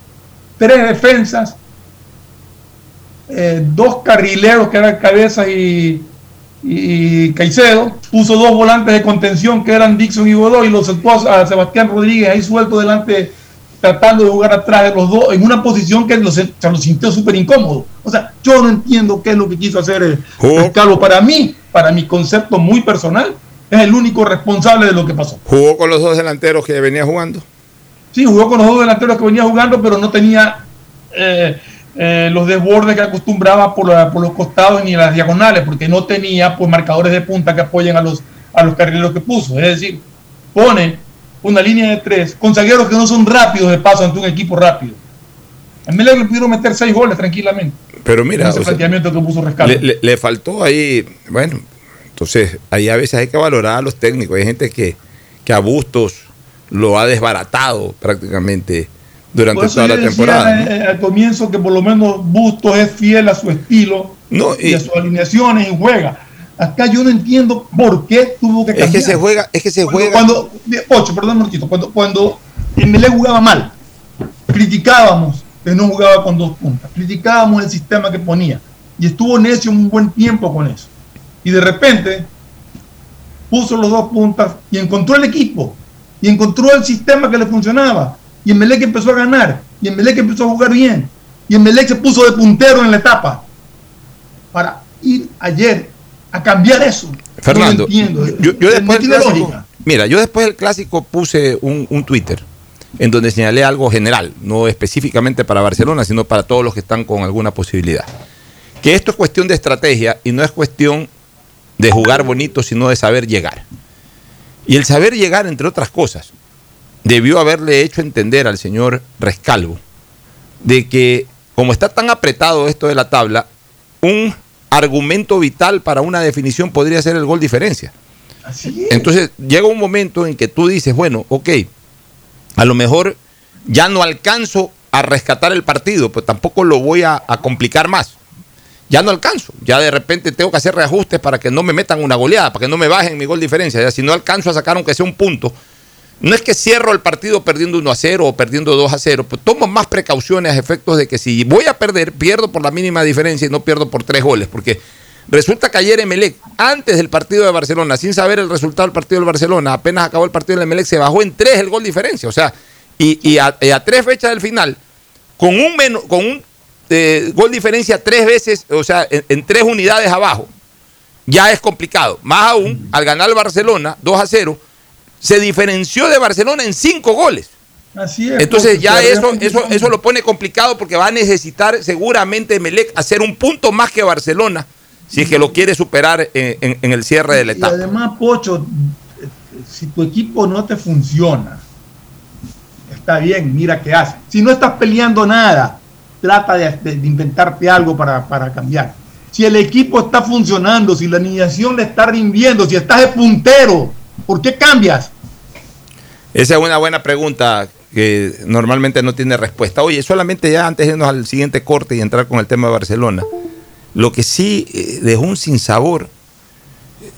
tres defensas, eh, dos carrileros que eran Cabezas y, y Caicedo, puso dos volantes de contención que eran Dixon y Godoy y los soltó a Sebastián Rodríguez ahí suelto delante tratando de jugar atrás de los dos en una posición que se, lo sintió súper incómodo. O sea, yo no entiendo qué es lo que quiso hacer el Carlos. Para mí, para mi concepto muy personal, es el único responsable de lo que pasó. Jugó con los dos delanteros que venía jugando. Sí, jugó con los dos delanteros que venía jugando, pero no tenía eh, eh, los desbordes que acostumbraba por, la- por los costados ni las diagonales, porque no tenía pues marcadores de punta que apoyen a los, a los carrileros que puso. Es decir, pone una línea de tres con zagueros que no son rápidos de paso ante un equipo rápido. A mí le pudieron meter seis goles tranquilamente. Pero mira, ese o sea, planteamiento que puso le, le- le faltó ahí, bueno, entonces ahí a veces hay que valorar a los técnicos. Hay gente que, que a Bustos lo ha desbaratado prácticamente durante Por eso toda yo la decía, temporada. ¿no? eh, al comienzo que por lo menos Bustos es fiel a su estilo No, y, y- a sus alineaciones y juega. Acá yo no entiendo por qué tuvo que Es cambiar. que se juega, es que se Cuando- juega. Cuando, Ocho, perdón, Marquito, cuando, cuando Emelec jugaba mal, criticábamos que no jugaba con dos puntas, criticábamos el sistema que ponía y estuvo necio un buen tiempo con eso. Y de repente puso los dos puntas y encontró el equipo y encontró el sistema que le funcionaba y Emelec empezó a ganar y Emelec empezó a jugar bien y Emelec se puso de puntero en la etapa para ir ayer a cambiar eso. Fernando, no entiendo. yo, yo No después tiene clásico, lógica. mira, yo después del clásico puse un, un Twitter en donde señalé algo general, no específicamente para Barcelona, sino para todos los que están con alguna posibilidad. Que esto es cuestión de estrategia y no es cuestión de jugar bonito, sino de saber llegar. Y el saber llegar, entre otras cosas, debió haberle hecho entender al señor Rescalvo de que, como está tan apretado esto de la tabla, un argumento vital para una definición podría ser el gol diferencia. Entonces llega un momento en que tú dices, bueno, ok, a lo mejor ya no alcanzo a rescatar el partido, pues tampoco lo voy a, a complicar más. Ya no alcanzo, ya de repente tengo que hacer reajustes para que no me metan una goleada, para que no me bajen mi gol diferencia. Ya si no alcanzo a sacar aunque sea un punto, no es que cierro el partido perdiendo 1 a 0 o perdiendo 2 a 0, pues tomo más precauciones a efectos de que si voy a perder, pierdo por la mínima diferencia y no pierdo por tres goles, porque resulta que ayer Emelec, antes del partido de Barcelona, sin saber el resultado del partido del Barcelona, apenas acabó el partido del Emelec, se bajó en tres el gol diferencia, o sea, y, a, tres fechas del final, con un, menos, con un eh, gol diferencia tres veces, o sea, en, en tres unidades abajo, ya es complicado. Más aún, al ganar el Barcelona 2 a 0, se diferenció de Barcelona en cinco goles. Así es. Entonces porque ya eso, eso, eso lo pone complicado porque va a necesitar seguramente Melec hacer un punto más que Barcelona si es que lo quiere superar en, en- en el cierre de la Y etapa. además, Pocho, eh, si tu equipo no te funciona, está bien, mira qué hace. Si no estás peleando nada, trata de, de- de inventarte algo para, para cambiar. Si el equipo está funcionando, si la alineación le está rindiendo, si estás de puntero, ¿por qué cambias? Esa es una buena pregunta, que normalmente no tiene respuesta. Oye, solamente ya antes de irnos al siguiente corte y entrar con el tema de Barcelona, lo que sí eh, dejó un sinsabor,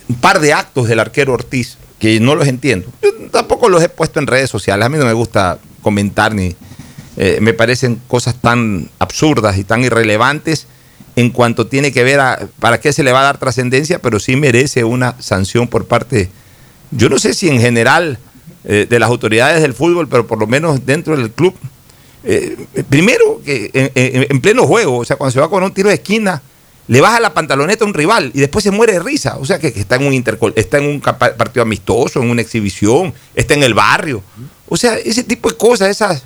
un par de actos del arquero Ortiz, que no los entiendo. Yo tampoco los he puesto en redes sociales, a mí no me gusta comentar ni... eh, me parecen cosas tan absurdas y tan irrelevantes en cuanto tiene que ver a para qué se le va a dar trascendencia, pero sí merece una sanción por parte, yo no sé si en general eh, de las autoridades del fútbol, pero por lo menos dentro del club. Eh, primero, que en, en- en pleno juego, o sea, cuando se va con un tiro de esquina, le baja la pantaloneta a un rival y después se muere de risa. O sea, que, está en un intercol- está en un partido amistoso, en una exhibición, está en el barrio. O sea, ese tipo de cosas, esas,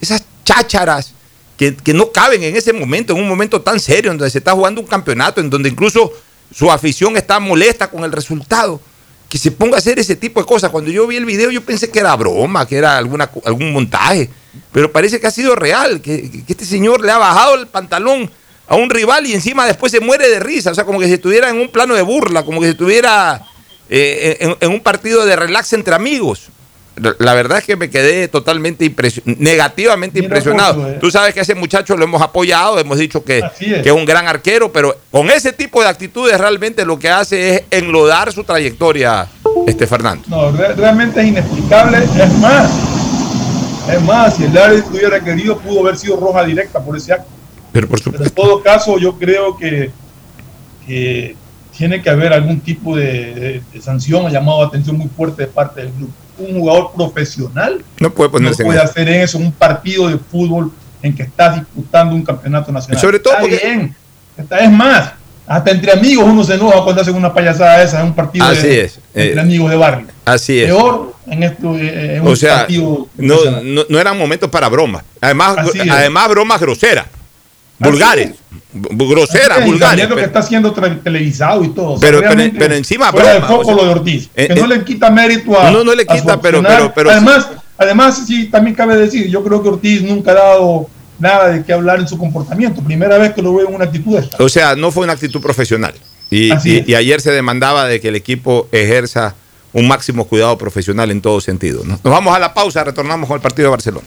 esas chácharas que, que no caben en ese momento, en un momento tan serio, en donde se está jugando un campeonato, en donde incluso su afición está molesta con el resultado. Que se ponga a hacer ese tipo de cosas. Cuando yo vi el video, yo pensé que era broma, que era alguna, algún montaje. Pero parece que ha sido real, que, este señor le ha bajado el pantalón a un rival y encima después se muere de risa. O sea, como que si estuviera en un plano de burla, como que si estuviera eh, en un partido de relax entre amigos. La- verdad es que me quedé totalmente impresio- negativamente Mira, impresionado. Eh. Tú sabes que a ese muchacho lo hemos apoyado, hemos dicho que, es. que es un gran arquero, pero con ese tipo de actitudes realmente lo que hace es enlodar su trayectoria, este Fernando. No, re- realmente es inexplicable. Es más, es más, si el árbitro hubiera querido, pudo haber sido roja directa por ese acto. Pero por Pero en todo caso, yo creo que, que tiene que haber algún tipo de, de- de sanción o llamado de atención muy fuerte de parte del club. Un jugador profesional No puede ponerse en puede eso. hacer eso en un partido de fútbol en que estás disputando un campeonato nacional. Sobre todo Está porque- bien. Está- es más, hasta entre amigos uno se enoja cuando hacen una payasada esa en un partido Así de, es. entre Eh, amigos de barrio. Así es. Peor en esto, eh, en un O sea, partido no, no, no eran momentos para bromas. Además, Así es. además bromas groseras, vulgares, groseras, es, vulgares. lo que pero- está siendo televisado y todo. O sea, Pero- pero- pero encima fuera de broma, o foco sea, lo de Ortiz. eh, que no eh, le quita mérito a. No, no le quita, pero- pero- pero- además, además, sí, también cabe decir, yo creo que Ortiz nunca ha dado nada de qué hablar en su comportamiento. Primera vez que lo veo en una actitud esta. O sea, no fue una actitud profesional. Y, y ayer se demandaba de que el equipo ejerza un máximo cuidado profesional en todo sentido. ¿no? Nos vamos a la pausa, retornamos con el partido de Barcelona.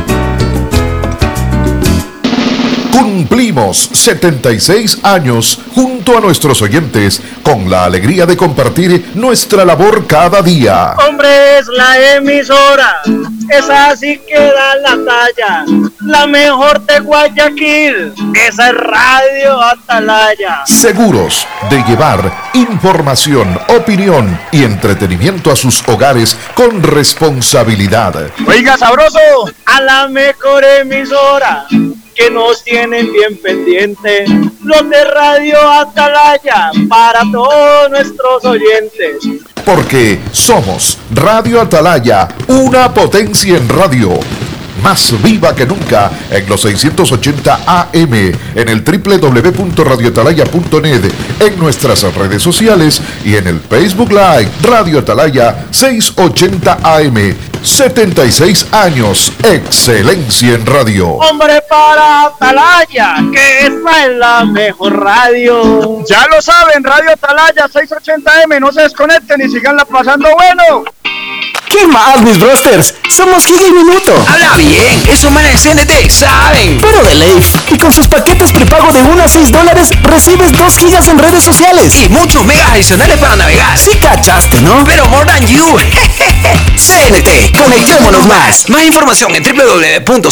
Cumplimos 76 años junto a nuestros oyentes con la alegría de compartir nuestra labor cada día. Hombre, es la emisora. Esa sí que da la talla. La mejor de Guayaquil. Esa es Radio Atalaya. Seguros de llevar información, opinión y entretenimiento a sus hogares con responsabilidad. Oiga, sabroso. A la mejor emisora. Que nos tienen bien pendiente. Los de Radio Atalaya. Para todos nuestros oyentes. Porque somos Radio Atalaya, una potencia en radio. Más viva que nunca en los 680 AM, en el www.radioatalaya.net, en nuestras redes sociales y en el Facebook Live Radio Atalaya 680 AM. 76 años, excelencia en radio. Hombre para Atalaya, que esta es la mejor radio. Ya lo saben, Radio Atalaya 680M, no se desconecten y siganla pasando bueno. ¿Qué más, mis brosters? Somos Giga y Minuto. Habla bien, esos manes de CNT saben. Pero de ley. Y con sus paquetes prepago de 1 a 6 dólares, recibes 2 gigas en redes sociales. Y muchos megas adicionales para navegar. Sí cachaste, ¿no? Pero more than you. CNT, conectémonos más. Más información en www.cnt.com.es.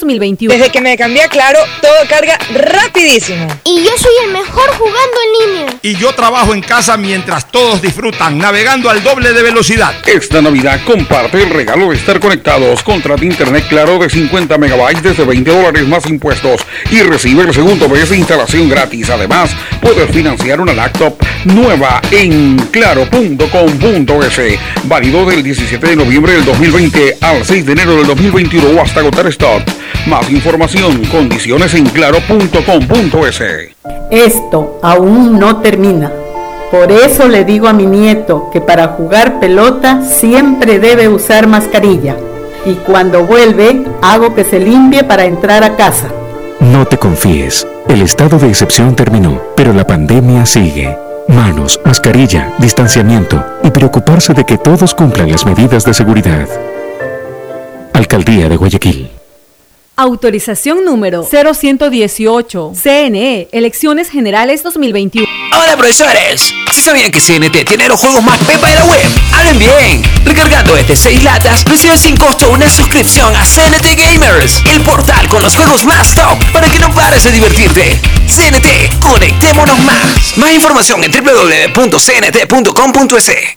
2021. Desde que me cambié a Claro, todo carga rapidísimo. Y yo soy el mejor jugando en línea. Y yo trabajo en casa mientras todos disfrutan, navegando al doble de velocidad. Esta Navidad comparte el regalo de estar conectados. Contrata internet claro de 50 megabytes desde 20 dólares más impuestos y recibe el segundo mes de instalación gratis. Además, puedes financiar una laptop nueva en claro.com.es. Válido del 17 de noviembre del 2020 al 6 de enero del 2021 o hasta agotar stock. Más información, condiciones en claro.com.es. Esto aún no termina. Por eso le digo a mi nieto que para jugar pelota siempre debe usar mascarilla. Y cuando vuelve, hago que se limpie para entrar a casa. No te confíes. El estado de excepción terminó, pero la pandemia sigue. Manos, mascarilla, distanciamiento y preocuparse de que todos cumplan las medidas de seguridad. Alcaldía de Guayaquil. Autorización número 0118. CNE, Elecciones Generales 2021. Hola profesores, ¿sí sabían que CNT tiene los juegos más pepa de la web? ¡Hablen bien! Recargando desde 6 latas, recibes sin costo una suscripción a CNT Gamers, el portal con los juegos más top para que no pares de divertirte. CNT, conectémonos más. Más información en www.cnt.com.es.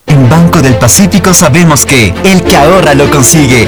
En Banco del Pacífico sabemos que el que ahorra lo consigue.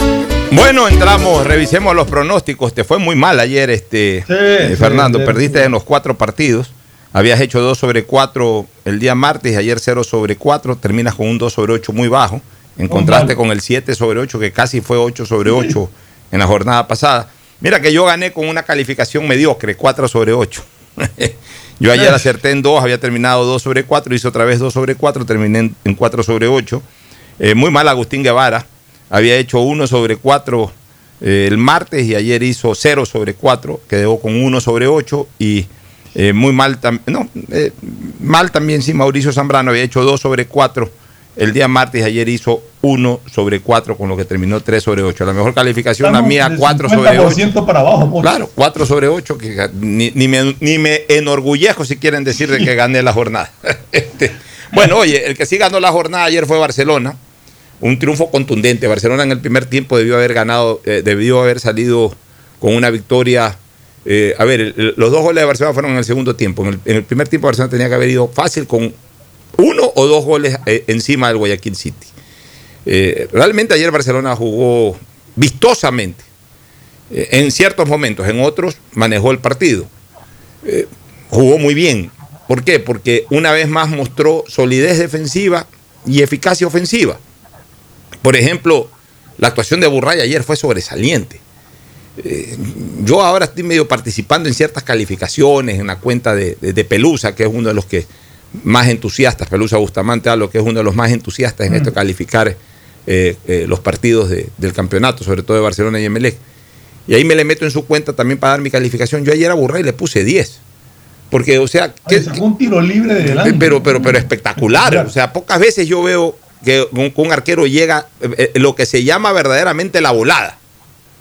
Bueno, entramos, revisemos los pronósticos. Te fue muy mal ayer, este eh, Fernando. sí, Perdiste sí. en los cuatro partidos. Habías hecho 2 sobre 4 el día martes, ayer 0 sobre 4. Terminas con un 2 sobre 8 muy bajo. En contraste con el 7 sobre 8, que casi fue 8 sobre 8 en la jornada pasada. Mira que yo gané con una calificación mediocre, 4 sobre 8. yo ayer acerté en 2, había terminado 2 sobre 4, hice otra vez 2 sobre 4, terminé en, en 4 sobre 8. Eh, muy mal Agustín Guevara, había hecho 1 sobre 4 eh, el martes y ayer hizo 0 sobre 4, quedó con 1 sobre 8 y eh, muy mal también, no, eh, mal también sí, Mauricio Zambrano había hecho 2 sobre 4 el día martes y ayer hizo 1 sobre 4 con lo que terminó 3 sobre 8. La mejor calificación la Estamos mía del 4 sobre 8. 50% para abajo. po. Claro, 4 sobre 8, que ni, ni me, ni me enorgullezco si quieren decir de que gané la jornada. Este, bueno, oye, el que sí ganó la jornada ayer fue Barcelona. Un triunfo contundente. Barcelona en el primer tiempo debió haber ganado, eh, debió haber salido con una victoria. eh, a ver, los dos goles de Barcelona fueron en el segundo tiempo. En el, primer tiempo Barcelona tenía que haber ido fácil con uno o dos goles eh, encima del Guayaquil City. Realmente ayer Barcelona jugó vistosamente en ciertos momentos, en otros manejó el partido. Jugó muy bien. ¿Por qué? Porque una vez más mostró solidez defensiva y eficacia ofensiva. Por ejemplo, la actuación de Burray ayer fue sobresaliente. Eh, yo ahora estoy medio participando en ciertas calificaciones en la cuenta de, de- de Pelusa, que es uno de los que más entusiastas, Pelusa Bustamante Alo, que es uno de los más entusiastas en esto de calificar eh, eh, los partidos de- del campeonato, sobre todo de Barcelona y Emelec. Y ahí me le meto en su cuenta también para dar mi calificación. Yo ayer a Burray le puse 10. Porque, o sea, que, sacó un tiro libre de delante. Pero, pero, pero espectacular. O sea, pocas veces yo veo que un, un arquero llega eh, eh, lo que se llama verdaderamente la volada.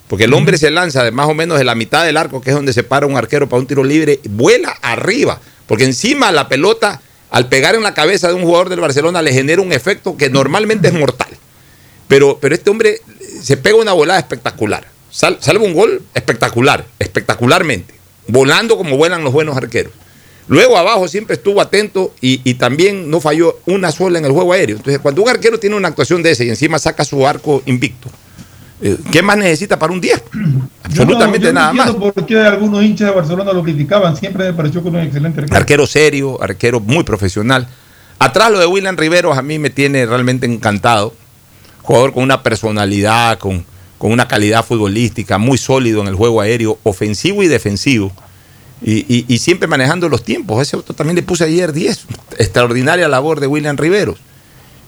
Porque el hombre se lanza de más o menos de la mitad del arco, que es donde se para un arquero para un tiro libre, vuela arriba. Porque encima la pelota, al pegar en la cabeza de un jugador del Barcelona, le genera un efecto que normalmente es mortal. Pero, pero este hombre se pega una volada espectacular. Sal, salva un gol espectacular, espectacularmente. Volando como vuelan los buenos arqueros. Luego abajo siempre estuvo atento y, y, también no falló una sola en el juego aéreo. Entonces, cuando un arquero tiene una actuación de ese y encima saca su arco invicto, eh, ¿Qué más necesita para un 10? Absolutamente yo no, nada más. ¿Por qué algunos hinchas de Barcelona lo criticaban? Siempre me pareció que un excelente arquero. Arquero serio, arquero muy profesional. Atrás lo de William Riveros a mí me tiene realmente encantado. Jugador con una personalidad, con, con una calidad futbolística, muy sólido en el juego aéreo, ofensivo y defensivo. Y, y, y siempre manejando los tiempos. Ese otro también le puse ayer 10. Extraordinaria labor de William Riveros.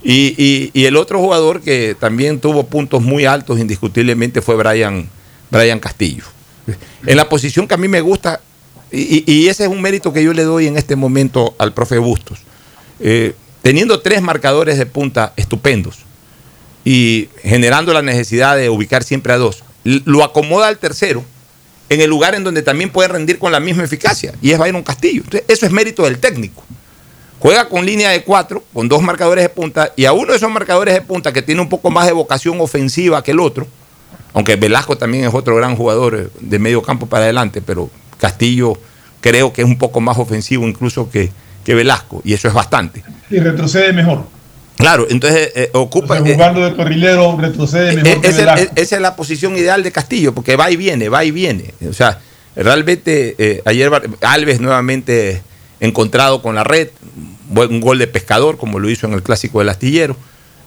Y, el otro jugador que también tuvo puntos muy altos indiscutiblemente fue Brian, Castillo. En la posición que a mí me gusta, y, y, ese es un mérito que yo le doy en este momento al profe Bustos, eh, teniendo tres marcadores de punta estupendos y generando la necesidad de ubicar siempre a dos, lo acomoda al tercero en el lugar en donde también puede rendir con la misma eficacia, y es Byron Castillo. Entonces, eso es mérito del técnico juega con línea de cuatro, con dos marcadores de punta, y a uno de esos marcadores de punta que tiene un poco más de vocación ofensiva que el otro, aunque Velasco también es otro gran jugador eh, de medio campo para adelante, pero Castillo creo que es un poco más ofensivo incluso que, que Velasco, y eso es bastante. Y retrocede mejor. Claro, entonces eh, ocupa. Entonces, jugando de carrilero, retrocede mejor. Eh, que esa, esa es la posición ideal de Castillo, porque va y viene, va y viene. O sea, realmente eh, ayer Alves nuevamente encontrado con la red, un gol de pescador, como lo hizo en el clásico del astillero.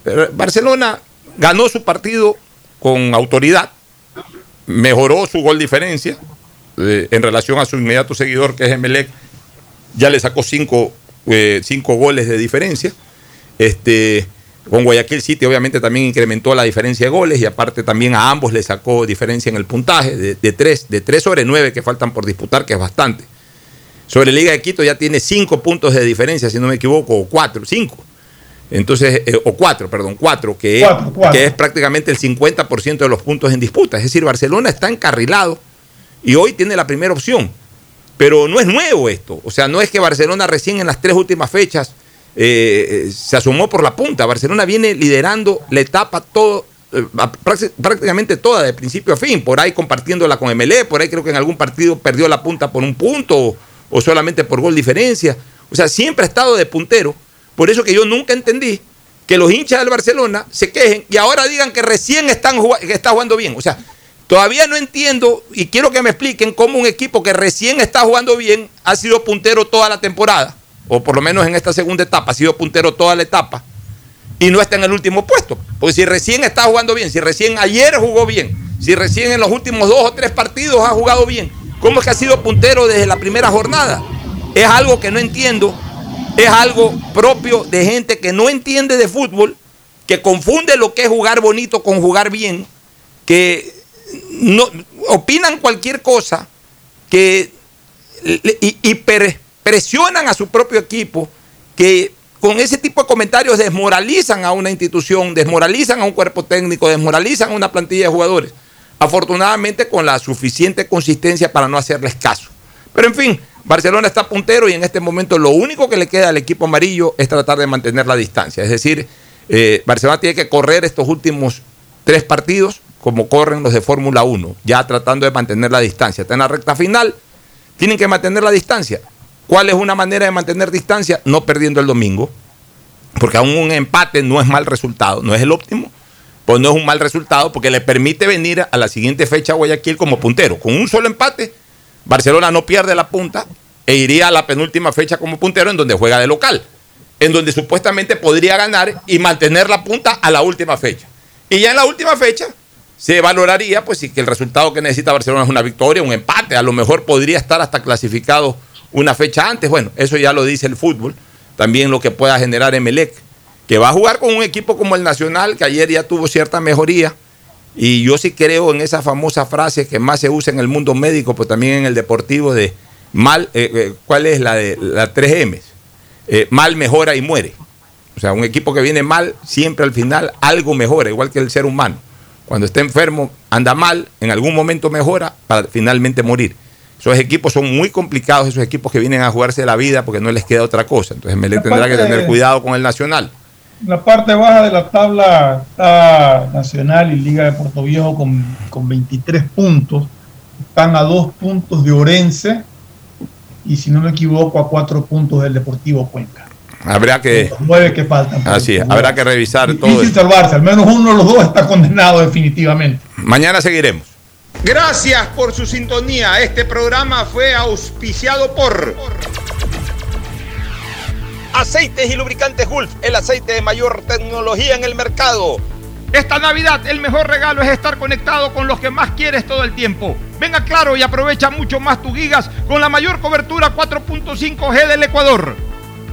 Pero Barcelona ganó su partido con autoridad, mejoró su gol diferencia eh, en relación a su inmediato seguidor, que es Emelec, ya le sacó cinco, eh, cinco goles de diferencia. Este, con Guayaquil City obviamente también incrementó la diferencia de goles y aparte también a ambos le sacó diferencia en el puntaje de, de, tres, de tres sobre nueve que faltan por disputar, que es bastante. Sobre Liga de Quito ya tiene cinco puntos de diferencia, si no me equivoco, o cuatro, cinco. Entonces, eh, o cuatro, perdón, cuatro, que, cuatro, es, cuatro. que es prácticamente el 50% de los puntos en disputa. Es decir, Barcelona está encarrilado y hoy tiene la primera opción. Pero no es nuevo esto. O sea, no es que Barcelona recién en las tres últimas fechas eh, se asomó por la punta. Barcelona viene liderando la etapa todo, eh, prácticamente toda, de principio a fin. Por ahí compartiéndola con MLE, por ahí creo que en algún partido perdió la punta por un punto o solamente por gol diferencia. O sea, siempre ha estado de puntero. Por eso que yo nunca entendí que los hinchas del Barcelona se quejen y ahora digan que recién están que está jugando bien. O sea, todavía no entiendo y quiero que me expliquen cómo un equipo que recién está jugando bien ha sido puntero toda la temporada, o por lo menos en esta segunda etapa, ha sido puntero toda la etapa y no está en el último puesto. Porque si recién está jugando bien, si recién ayer jugó bien, si recién en los últimos dos o tres partidos ha jugado bien, ¿Cómo es que ha sido puntero desde la primera jornada? Es algo que no entiendo. Es algo propio de gente que no entiende de fútbol, que confunde lo que es jugar bonito con jugar bien, que no, opinan cualquier cosa, que y, y presionan a su propio equipo, que con ese tipo de comentarios desmoralizan a una institución, desmoralizan a un cuerpo técnico, desmoralizan a una plantilla de jugadores afortunadamente con la suficiente consistencia para no hacerles caso. Pero en fin, Barcelona está puntero y en este momento lo único que le queda al equipo amarillo es tratar de mantener la distancia. Es decir, eh, Barcelona tiene que correr estos últimos tres partidos como corren los de Fórmula 1, ya tratando de mantener la distancia. Está en la recta final, tienen que mantener la distancia. ¿Cuál es una manera de mantener distancia? No perdiendo el domingo, porque aún un empate no es mal resultado, no es el óptimo, pues no es un mal resultado porque le permite venir a la siguiente fecha a Guayaquil como puntero. Con un solo empate, Barcelona no pierde la punta e iría a la penúltima fecha como puntero en donde juega de local, en donde supuestamente podría ganar y mantener la punta a la última fecha. Y ya en la última fecha se valoraría pues si que el resultado que necesita Barcelona es una victoria, un empate, a lo mejor podría estar hasta clasificado una fecha antes. Bueno, eso ya lo dice el fútbol, también lo que pueda generar Emelec que va a jugar con un equipo como el Nacional, que ayer ya tuvo cierta mejoría. Y yo sí creo en esa famosa frase que más se usa en el mundo médico, pero también en el deportivo, de mal, eh, eh, ¿cuál es la de la 3M? Eh, mal mejora y muere. O sea, un equipo que viene mal, siempre al final algo mejora, igual que el ser humano. Cuando está enfermo, anda mal, en algún momento mejora para finalmente morir. Esos equipos son muy complicados, esos equipos que vienen a jugarse la vida porque no les queda otra cosa. Entonces Melec tendrá que tener cuidado con el Nacional. En la parte baja de la tabla está Nacional y Liga de Puerto Viejo con, con 23 puntos. Están a dos puntos de Orense y si no me equivoco a cuatro puntos del Deportivo Cuenca. Habrá que. Los nueve que faltan. Así es, habrá que revisar todo. Difícil salvarse, al menos uno de los dos está condenado definitivamente. Mañana seguiremos. Gracias por su sintonía. Este programa fue auspiciado por Aceites y Lubricantes Gulf, el aceite de mayor tecnología en el mercado. Esta Navidad el mejor regalo es estar conectado con los que más quieres todo el tiempo. Venga claro y aprovecha mucho más tus gigas con la mayor cobertura 4.5G del Ecuador.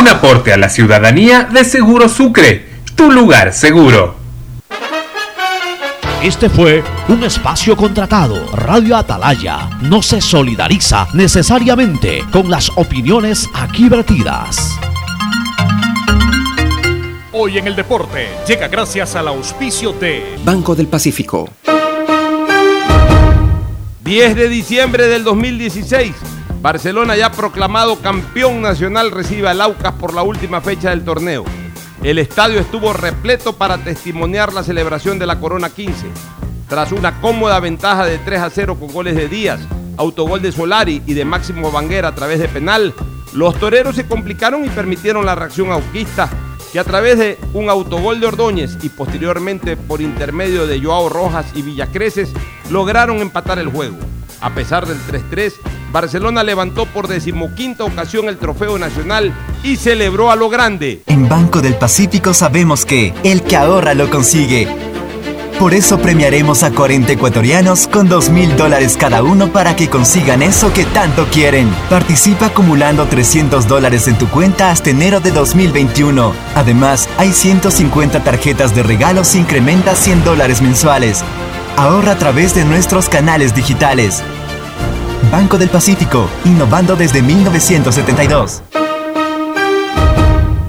Un aporte a la ciudadanía de Seguro Sucre, tu lugar seguro. Este fue un espacio contratado. Radio Atalaya no se solidariza necesariamente con las opiniones aquí vertidas. Hoy en el deporte llega gracias al auspicio de Banco del Pacífico. 10 de diciembre del 2016. Barcelona ya proclamado campeón nacional recibe al Aucas por la última fecha del torneo. El estadio estuvo repleto para testimoniar la celebración de la Corona 15. Tras una cómoda ventaja de 3 a 0 con goles de Díaz, autogol de Solari y de Máximo Banguera a través de penal, los toreros se complicaron y permitieron la reacción auquista, que a través de un autogol de Ordóñez y posteriormente por intermedio de Joao Rojas y Villacreces, lograron empatar el juego. A pesar del 3-3, Barcelona levantó por decimoquinta ocasión el trofeo nacional y celebró a lo grande. En Banco del Pacífico sabemos que el que ahorra lo consigue. Por eso premiaremos a 40 ecuatorianos con 2 mil dólares cada uno para que consigan eso que tanto quieren. Participa acumulando 300 dólares en tu cuenta hasta enero de 2021. Además, hay 150 tarjetas de regalos e incrementa 100 dólares mensuales. Ahorra a través de nuestros canales digitales. Banco del Pacífico, innovando desde 1972.